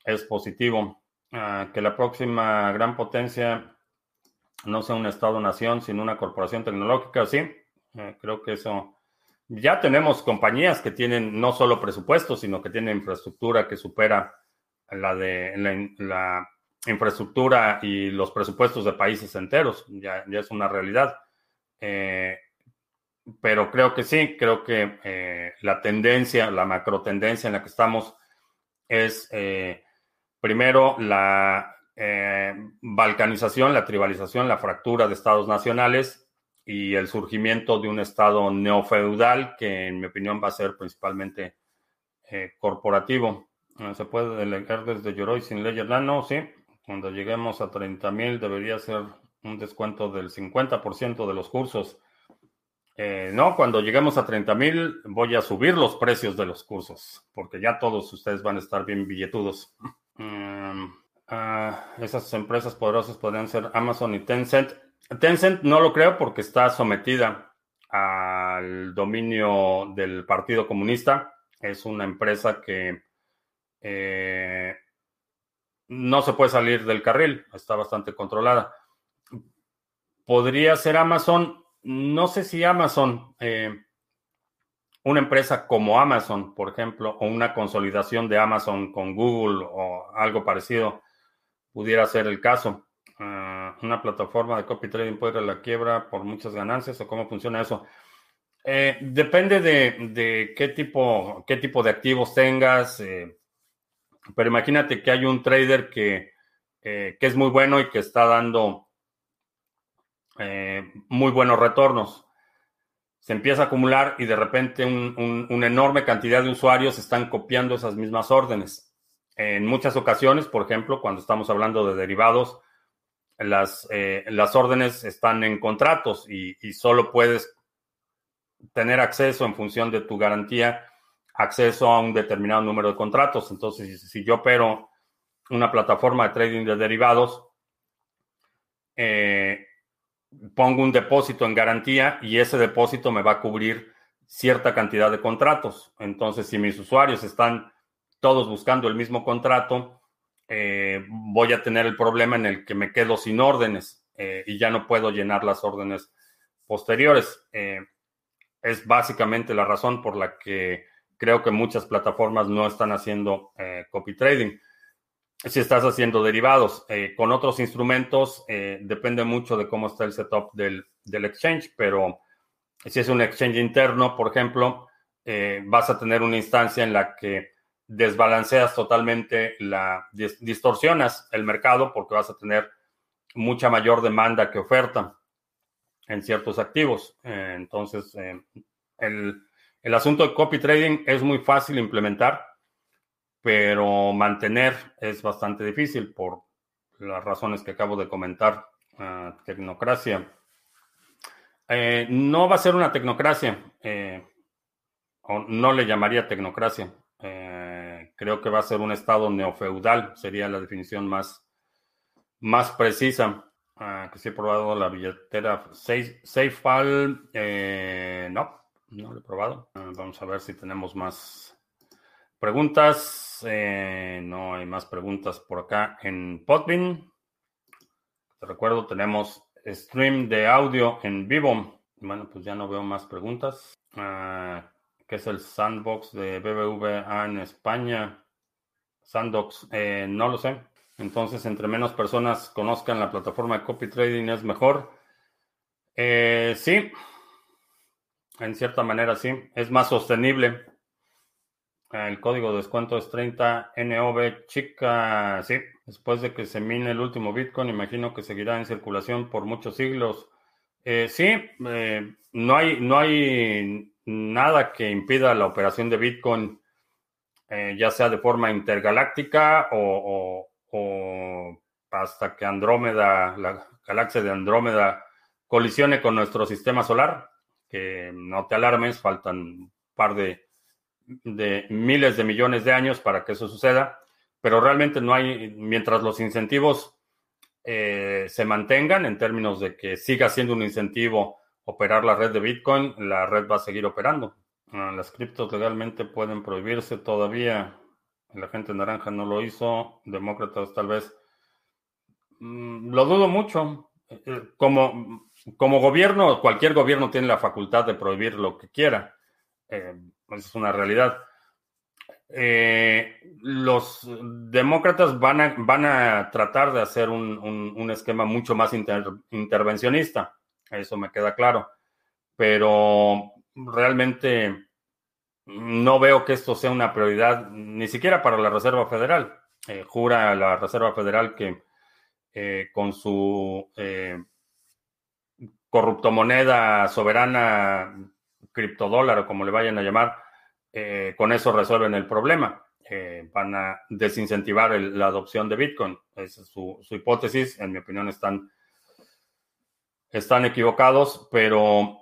es positivo. Ah, que la próxima gran potencia no sea un Estado-nación, sino una corporación tecnológica, sí, eh, creo que eso... Ya tenemos compañías que tienen no solo presupuesto, sino que tienen infraestructura que supera la de la, infraestructura y los presupuestos de países enteros. Ya, ya es una realidad. Eh, pero creo que sí, creo que eh, la tendencia, la macro tendencia en la que estamos es eh, primero la balcanización, la tribalización, la fractura de estados nacionales y el surgimiento de un estado neofeudal que en mi opinión va a ser principalmente corporativo. ¿Se puede delegar desde Yoroi sin ley No, sí. Cuando lleguemos a 30 mil debería ser un descuento del 50% de los cursos. Eh, no, cuando lleguemos a 30 mil voy a subir los precios de los cursos, porque ya todos ustedes van a estar bien billetudos. Mm, ah, esas empresas poderosas podrían ser Amazon y Tencent. Tencent no lo creo porque está sometida al dominio del Partido Comunista. Es una empresa que eh, no se puede salir del carril, está bastante controlada. Podría ser Amazon, no sé si Amazon, eh, una empresa como Amazon, por ejemplo, o una consolidación de Amazon con Google o algo parecido, pudiera ser el caso. Ah, una plataforma de copy trading puede ir a la quiebra por muchas ganancias o cómo funciona eso. Eh, depende de, qué, tipo, qué tipo de activos tengas, eh, pero imagínate que hay un trader que, que es muy bueno y que está dando eh, muy buenos retornos. Se empieza a acumular y de repente una enorme cantidad de usuarios están copiando esas mismas órdenes. En muchas ocasiones, por ejemplo, cuando estamos hablando de derivados, las, eh, las órdenes están en contratos y, y solo puedes tener acceso en función de tu garantía, acceso a un determinado número de contratos. Entonces, si yo opero una plataforma de trading de derivados, eh, pongo un depósito en garantía y ese depósito me va a cubrir cierta cantidad de contratos. Entonces, si mis usuarios están todos buscando el mismo contrato, eh, voy a tener el problema en el que me quedo sin órdenes eh, y ya no puedo llenar las órdenes posteriores. Eh, es básicamente la razón por la que creo que muchas plataformas no están haciendo copy trading si estás haciendo derivados. Eh, con otros instrumentos eh, depende mucho de cómo está el setup del, exchange, pero si es un exchange interno, por ejemplo, eh, vas a tener una instancia en la que desbalanceas totalmente la, distorsionas el mercado porque vas a tener mucha mayor demanda que oferta en ciertos activos. entonces, el, el asunto de copy trading es muy fácil implementar pero mantener es bastante difícil por las razones que acabo de comentar. Ah, tecnocracia. Eh, no va a ser una tecnocracia, eh, o no le llamaría tecnocracia. Eh, creo que va a ser un estado neofeudal, sería la definición más, más precisa. Ah, que sí he probado la billetera SafePal. Eh, no, no lo he probado. Ah, vamos a ver si tenemos más preguntas. Eh, no hay más preguntas por acá en Podbean. Te recuerdo, tenemos stream de audio en vivo. Bueno, pues ya no veo más preguntas. Uh, ¿Qué es el sandbox de BBVA en España? Sandbox, eh, no lo sé. Entonces, entre menos personas conozcan la plataforma de copy trading es mejor. Eh, sí, en cierta manera sí. Es más sostenible. El código de descuento es 30 NOV chica. Sí, después de que se mine el último Bitcoin, imagino que seguirá en circulación por muchos siglos. Eh, sí, no, hay, no hay nada que impida la operación de Bitcoin, ya sea de forma intergaláctica o o hasta que Andrómeda, la galaxia de Andrómeda, colisione con nuestro sistema solar, que no te alarmes, faltan un par de, miles de millones de años para que eso suceda, pero realmente no hay, mientras los incentivos eh, se mantengan en términos de que siga siendo un incentivo operar la red de Bitcoin, la red va a seguir operando. Ah, las criptos legalmente pueden prohibirse todavía. La gente naranja no lo hizo, demócratas tal vez. Mm, lo dudo mucho. Eh, como, como gobierno, cualquier gobierno tiene la facultad de prohibir lo que quiera. Eh, es una realidad. Eh, los demócratas van a, van a tratar de hacer un, esquema mucho más intervencionista. Eso me queda claro. Pero realmente no veo que esto sea una prioridad ni siquiera para la Reserva Federal. Eh, jura la Reserva Federal que eh, con su eh, corruptomoneda soberana, criptodólar o como le vayan a llamar, con eso resuelven el problema. van a desincentivar la adopción de Bitcoin. Esa es su, su, hipótesis. En mi opinión están, están equivocados, pero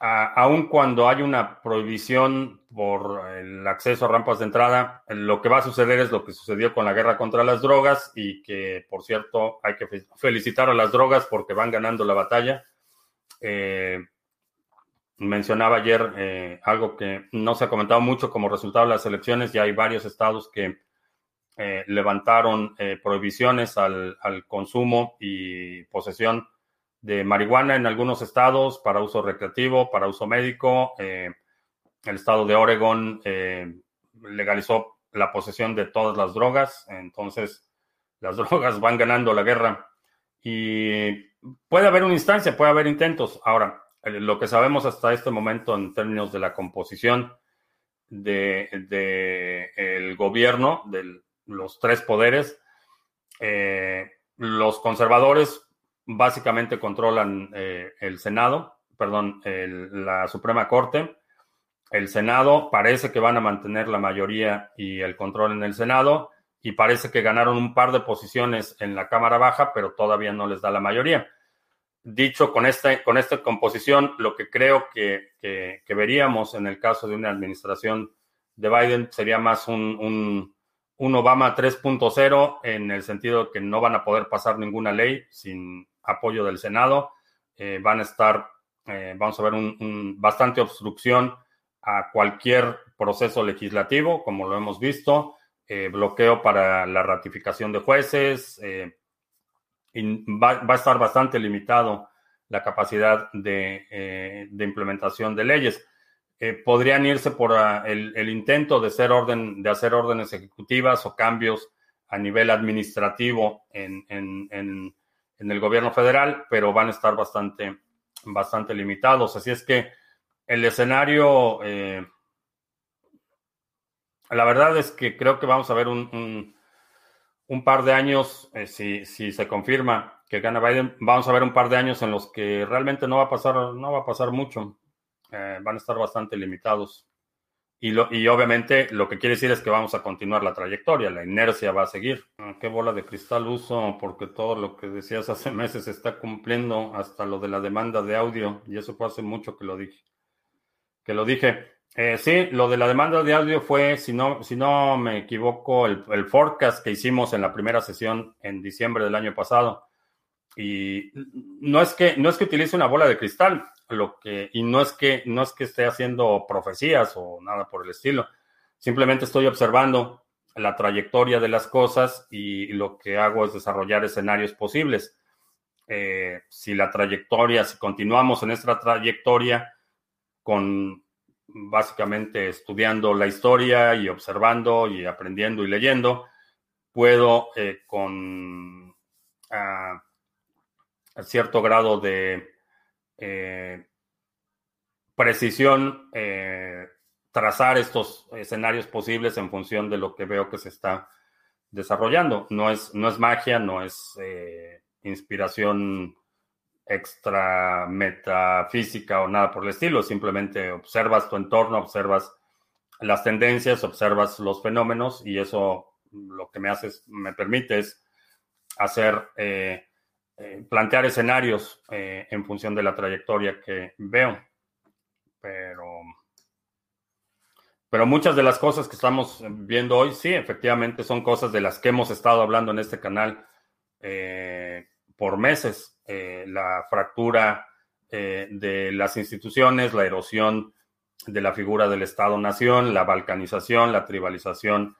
aun cuando hay una prohibición por el acceso a rampas de entrada, lo que va a suceder es lo que sucedió con la guerra contra las drogas y que, por cierto, hay que felicitar a las drogas porque van ganando la batalla. Eh, mencionaba ayer eh, algo que no se ha comentado mucho como resultado de las elecciones. Ya hay varios estados que eh, levantaron prohibiciones al consumo y posesión de marihuana en algunos estados para uso recreativo, para uso médico. Eh, el estado de Oregon eh, legalizó la posesión de todas las drogas, entonces las drogas van ganando la guerra. Y puede haber una instancia, puede haber intentos. Ahora, lo que sabemos hasta este momento en términos de la composición del de, gobierno, de los tres poderes, eh, los conservadores básicamente controlan eh, el Senado, perdón, la Suprema Corte. El Senado parece que van a mantener la mayoría y el control en el Senado y parece que ganaron un par de posiciones en la Cámara Baja, pero todavía no les da la mayoría. Dicho con esta, con esta composición, lo que creo que, veríamos en el caso de una administración de Biden sería más un un Obama 3.0 en el sentido de que no van a poder pasar ninguna ley sin apoyo del Senado. Eh, van a estar, eh, vamos a ver, un, bastante obstrucción a cualquier proceso legislativo, como lo hemos visto, eh, bloqueo para la ratificación de jueces, va, a estar bastante limitado la capacidad de, implementación de leyes. podrían irse por ah, el, intento de hacer, orden, de hacer órdenes ejecutivas o cambios a nivel administrativo en en el gobierno federal, pero van a estar bastante, bastante limitados. Así es que el escenario, eh, la verdad es que creo que vamos a ver un, un, par de años, eh, si, si, se confirma que gana Biden, vamos a ver un par de años en los que realmente no va a pasar, no va a pasar mucho. Eh, van a estar bastante limitados. Y, obviamente lo que quiere decir es que vamos a continuar la trayectoria, la inercia va a seguir. Ah, ¿Qué bola de cristal uso? Porque todo lo que decías hace meses se está cumpliendo, hasta lo de la demanda de audio, y eso fue hace mucho que lo dije. Que lo dije. Eh, sí, lo de la demanda de audio fue, si no, si no me equivoco, el, el, forecast que hicimos en la primera sesión en diciembre del año pasado. Y no es que, no es que utilice una bola de cristal, lo que, y no es que, no es que esté haciendo profecías o nada por el estilo. Simplemente estoy observando la trayectoria de las cosas y lo que hago es desarrollar escenarios posibles. Eh, si la trayectoria, si continuamos en esta trayectoria con básicamente estudiando la historia y observando y aprendiendo y leyendo, puedo eh, con uh, cierto grado de eh, precisión eh, trazar estos escenarios posibles en función de lo que veo que se está desarrollando. No es, no es magia, no es eh, inspiración extra metafísica o nada por el estilo, simplemente observas tu entorno, observas las tendencias, observas los fenómenos y eso lo que me hace, me permite es hacer, eh, plantear escenarios eh, en función de la trayectoria que veo. Pero, pero muchas de las cosas que estamos viendo hoy, sí, efectivamente son cosas de las que hemos estado hablando en este canal por meses. Eh, la fractura eh, de las instituciones, la erosión de la figura del Estado-Nación, la balcanización, la tribalización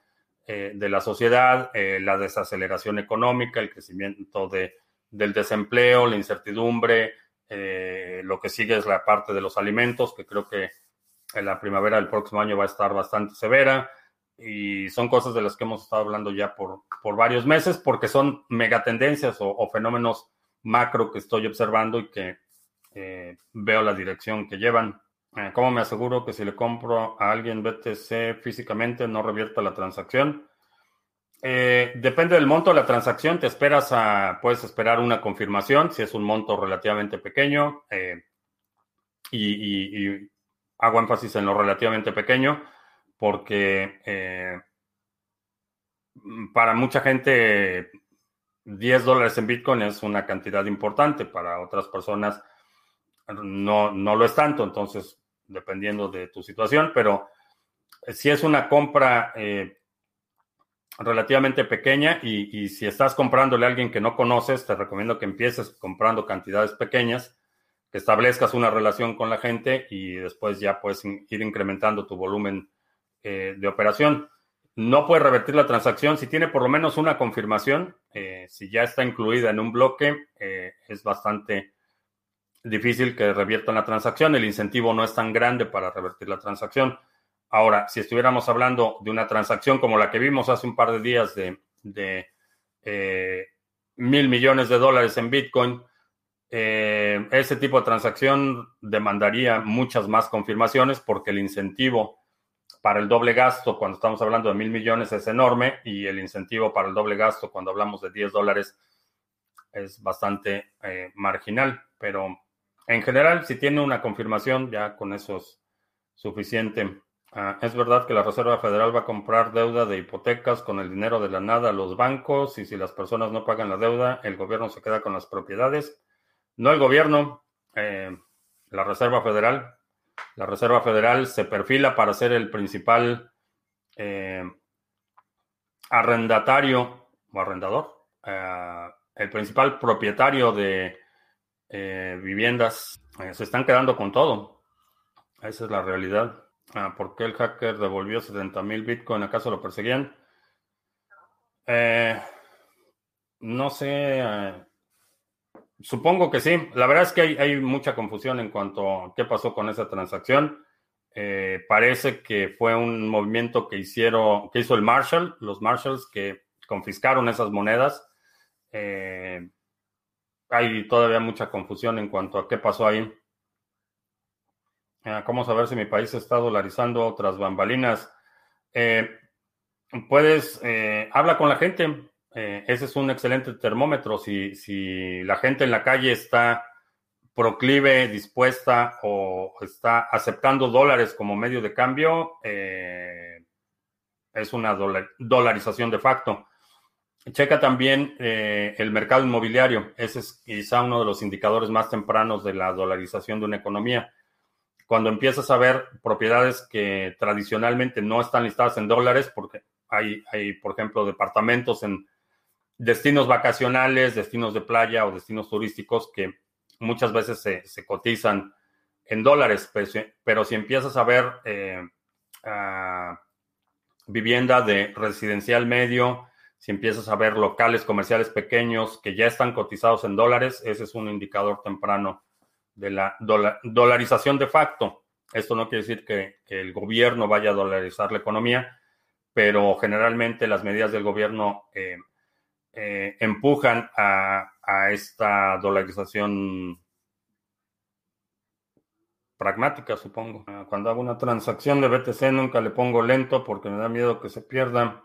eh, de la sociedad, la desaceleración económica, el crecimiento de, del desempleo, la incertidumbre, lo que sigue es la parte de los alimentos, que creo que en la primavera del próximo año va a estar bastante severa y son cosas de las que hemos estado hablando ya por, por varios meses porque son megatendencias o, o fenómenos macro que estoy observando y que eh, veo la dirección que llevan. Eh, ¿Cómo me aseguro que si le compro a alguien BTC físicamente no revierta la transacción? Eh, depende del monto de la transacción, te esperas a, puedes esperar una confirmación si es un monto relativamente pequeño y, y, hago énfasis en lo relativamente pequeño porque para mucha gente 10 dólares en Bitcoin es una cantidad importante, para otras personas no, no lo es tanto, entonces dependiendo de tu situación, pero si es una compra eh, relativamente pequeña y, si estás comprándole a alguien que no conoces, te recomiendo que empieces comprando cantidades pequeñas, que establezcas una relación con la gente y después ya puedes ir incrementando tu volumen eh, de operación no puede revertir la transacción. Si tiene por lo menos una confirmación, eh, si ya está incluida en un bloque, eh, es bastante difícil que reviertan la transacción. El incentivo no es tan grande para revertir la transacción. Ahora, si estuviéramos hablando de una transacción como la que vimos hace un par de días de, eh, mil millones de dólares en Bitcoin, ese tipo de transacción demandaría muchas más confirmaciones porque el incentivo para el doble gasto cuando estamos hablando de mil millones es enorme y el incentivo para el doble gasto cuando hablamos de 10 dólares es bastante eh, marginal. Pero en general, si tiene una confirmación, ya con eso es suficiente. Ah, es verdad que la Reserva Federal va a comprar deuda de hipotecas con el dinero de la nada a los bancos y si las personas no pagan la deuda, el gobierno se queda con las propiedades. No el gobierno, eh, la Reserva Federal la Reserva Federal se perfila para ser el principal eh, arrendatario o arrendador, eh, el principal propietario de viviendas. se están quedando con todo. Esa es la realidad. Ah, ¿Por qué el hacker devolvió 70 mil Bitcoin? ¿Acaso lo perseguían? no sé Supongo que sí. La verdad es que hay, mucha confusión en cuanto a qué pasó con esa transacción. Eh, parece que fue un movimiento que hicieron, que hizo el Marshall, los Marshalls que confiscaron esas monedas. Eh, hay todavía mucha confusión en cuanto a qué pasó ahí. Ah, ¿Cómo saber si mi país está dolarizando otras bambalinas? Eh, puedes, habla con la gente, eh, ese es un excelente termómetro. Si, si la gente en la calle está proclive, dispuesta o está aceptando dólares como medio de cambio, eh, es una dolarización de facto. Checa también eh, el mercado inmobiliario. Ese es quizá uno de los indicadores más tempranos de la dolarización de una economía. Cuando empiezas a ver propiedades que tradicionalmente no están listadas en dólares, porque hay, hay, por ejemplo, departamentos en destinos vacacionales, destinos de playa o destinos turísticos que muchas veces se, cotizan en dólares, pero, si empiezas a ver eh, vivienda de residencial medio, si empiezas a ver locales comerciales pequeños que ya están cotizados en dólares, ese es un indicador temprano de la dolarización de facto. Esto no quiere decir que, el gobierno vaya a dolarizar la economía, pero generalmente las medidas del gobierno eh, eh, empujan a, esta dolarización pragmática, supongo. Ah, cuando hago una transacción de BTC nunca le pongo lento porque me da miedo que se pierda.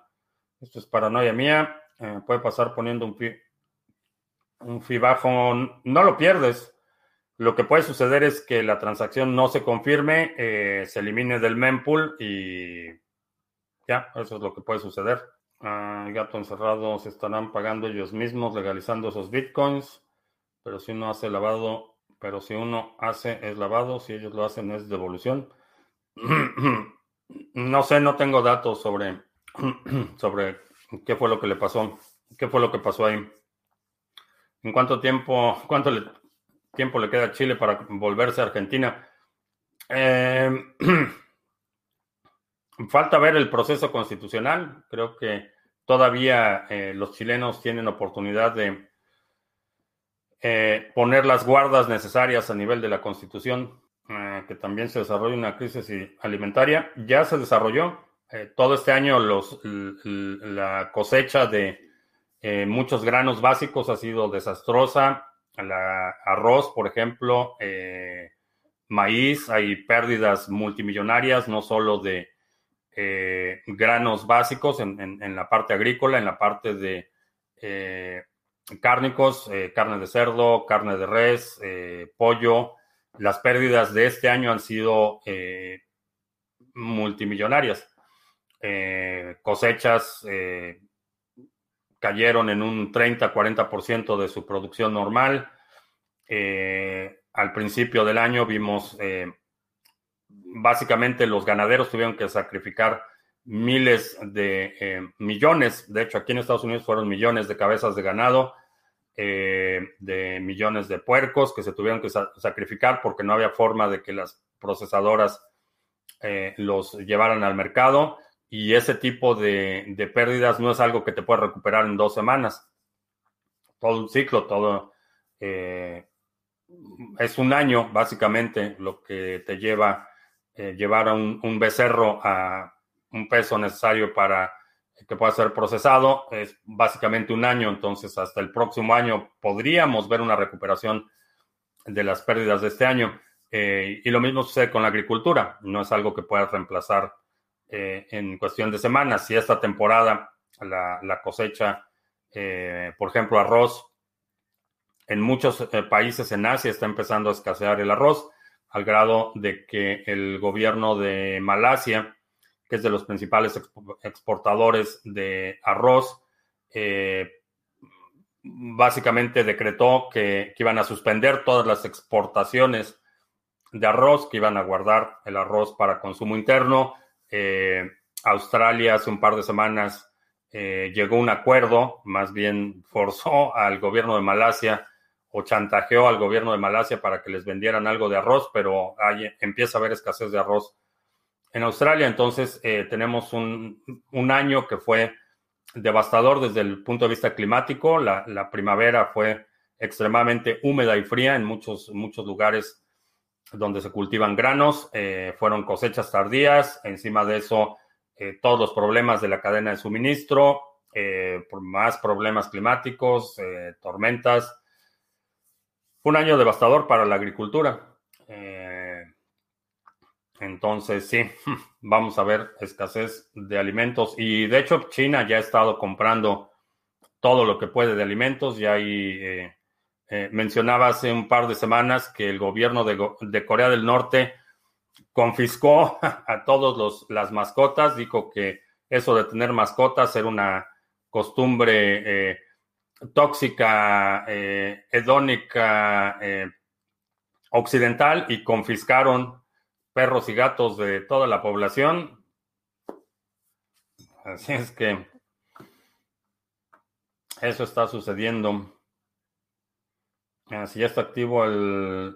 Esto es paranoia mía. Eh, puede pasar poniendo un fi, un fi bajo. No lo pierdes. Lo que puede suceder es que la transacción no se confirme, eh, se elimine del mempool y ya, eso es lo que puede suceder. El gato encerrado se estarán pagando ellos mismos, legalizando esos bitcoins, pero si uno hace lavado, pero si uno hace es lavado, si ellos lo hacen es devolución. no sé, no tengo datos sobre, sobre qué fue lo que le pasó, qué fue lo que pasó ahí. ¿En cuánto tiempo, cuánto le, tiempo le queda a Chile para volverse a Argentina. Eh, falta ver el proceso constitucional. Creo que todavía eh, los chilenos tienen oportunidad de eh, poner las guardas necesarias a nivel de la constitución, que también se desarrolle una crisis alimentaria. Ya se desarrolló. todo este año los, la cosecha de muchos granos básicos ha sido desastrosa la arroz, por ejemplo, eh, maíz, hay pérdidas multimillonarias, no solo de eh, granos básicos en, la parte agrícola, en la parte de eh, cárnicos, carne de cerdo, carne de res, pollo. Las pérdidas de este año han sido multimillonarias. cosechas cayeron en un 30-40% de su producción normal. Eh, al principio del año vimos, eh, básicamente los ganaderos tuvieron que sacrificar miles de eh, millones, de hecho aquí en Estados Unidos fueron millones de cabezas de ganado, de millones de puercos que se tuvieron que sacrificar porque no había forma de que las procesadoras los llevaran al mercado y ese tipo de, pérdidas no es algo que te puedes recuperar en dos semanas. Todo un ciclo, todo eh, es un año básicamente lo que te lleva eh, llevar a un, becerro a un peso necesario para que pueda ser procesado. Es básicamente un año, entonces hasta el próximo año podríamos ver una recuperación de las pérdidas de este año. Eh, y lo mismo sucede con la agricultura. No es algo que pueda reemplazar eh, en cuestión de semanas. Si esta temporada la, cosecha, eh, por ejemplo, arroz, en muchos eh, países en Asia está empezando a escasear el arroz, al grado de que el gobierno de Malasia, que es de los principales exportadores de arroz, básicamente decretó que, que, iban a suspender todas las exportaciones de arroz, que iban a guardar el arroz para consumo interno, eh, Australia hace un par de semanas eh, llegó un acuerdo, más bien forzó al gobierno de Malasia o chantajeó al gobierno de Malasia para que les vendieran algo de arroz, pero empieza a haber escasez de arroz en Australia. Entonces eh, tenemos un, año que fue devastador desde el punto de vista climático. La, primavera fue extremadamente húmeda y fría en muchos, muchos lugares donde se cultivan granos, eh, fueron cosechas tardías, encima de eso eh, todos los problemas de la cadena de suministro, eh, más problemas climáticos, tormentas. Un año devastador para la agricultura. entonces, sí, vamos a ver escasez de alimentos. Y de hecho, China ya ha estado comprando todo lo que puede de alimentos. Ya hay eh, mencionaba hace un par de semanas que el gobierno de, Corea del Norte confiscó a todos las mascotas, dijo que eso de tener mascotas era una costumbre eh, tóxica, eh, hedónica, occidental y confiscaron perros y gatos de toda la población. Así es que eso está sucediendo. Si ya está activo el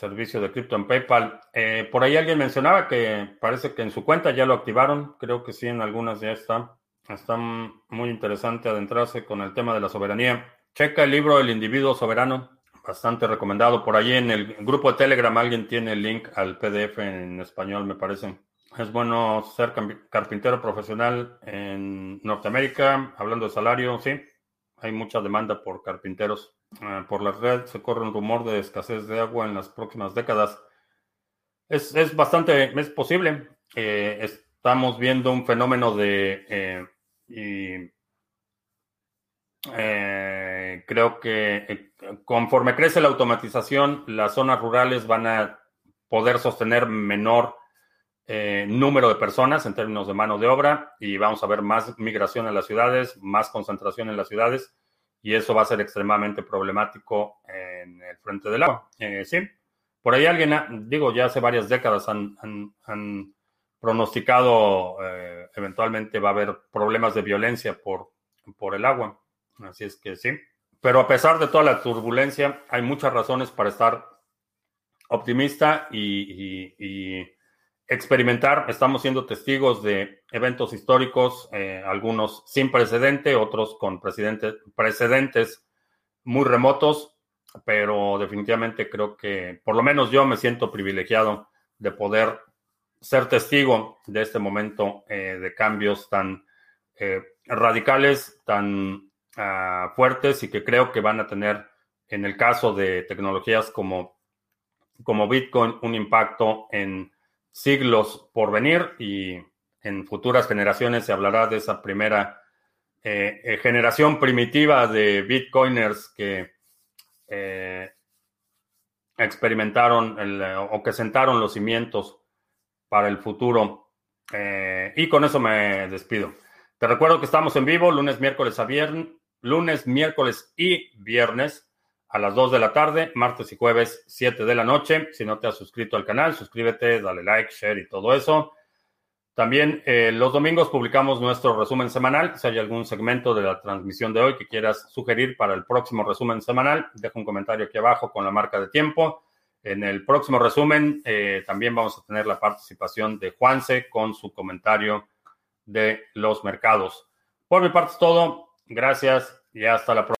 servicio de cripto en PayPal. Eh, por ahí alguien mencionaba que parece que en su cuenta ya lo activaron. Creo que sí, en algunas ya está. Está muy interesante adentrarse con el tema de la soberanía. Checa el libro El individuo soberano. Bastante recomendado. Por ahí en el grupo de Telegram alguien tiene el link al PDF en español, me parece. Es bueno ser carpintero profesional en Norteamérica. Hablando de salario, sí. Hay mucha demanda por carpinteros. Ah, por la red se corre un rumor de escasez de agua en las próximas décadas. Es, bastante, es posible. Eh, estamos viendo un fenómeno de... Eh, y, eh, creo que conforme crece la automatización, las zonas rurales van a poder sostener menor número de personas en términos de mano de obra y vamos a ver más migración en las ciudades, más concentración en las ciudades y eso va a ser extremadamente problemático en el frente del agua. Eh, sí, por ahí alguien, digo, ya hace varias décadas han, pronosticado eh, eventualmente va a haber problemas de violencia por, por el agua. Así es que sí. Pero a pesar de toda la turbulencia, hay muchas razones para estar optimista y experimentar. Estamos siendo testigos de eventos históricos, eh, algunos sin precedente, otros con precedentes muy remotos, pero definitivamente creo que por lo menos yo me siento privilegiado de poder ser testigo de este momento eh, de cambios tan eh, radicales, tan ah, fuertes y que creo que van a tener en el caso de tecnologías como, como Bitcoin un impacto en siglos por venir y en futuras generaciones se hablará de esa primera eh, eh, generación primitiva de bitcoiners que eh, experimentaron o que sentaron los cimientos para el futuro. y con eso me despido. Te recuerdo que estamos en vivo lunes, miércoles a viernes, lunes, miércoles y viernes a las 2 de la tarde, martes y jueves 7 de la noche. Si no te has suscrito al canal, suscríbete, dale like, share y todo eso. También eh, los domingos publicamos nuestro resumen semanal. Si hay algún segmento de la transmisión de hoy que quieras sugerir para el próximo resumen semanal, deja un comentario aquí abajo con la marca de tiempo. En el próximo resumen eh, también vamos a tener la participación de Juanse con su comentario de los mercados. Por mi parte es todo. Gracias y hasta la próxima.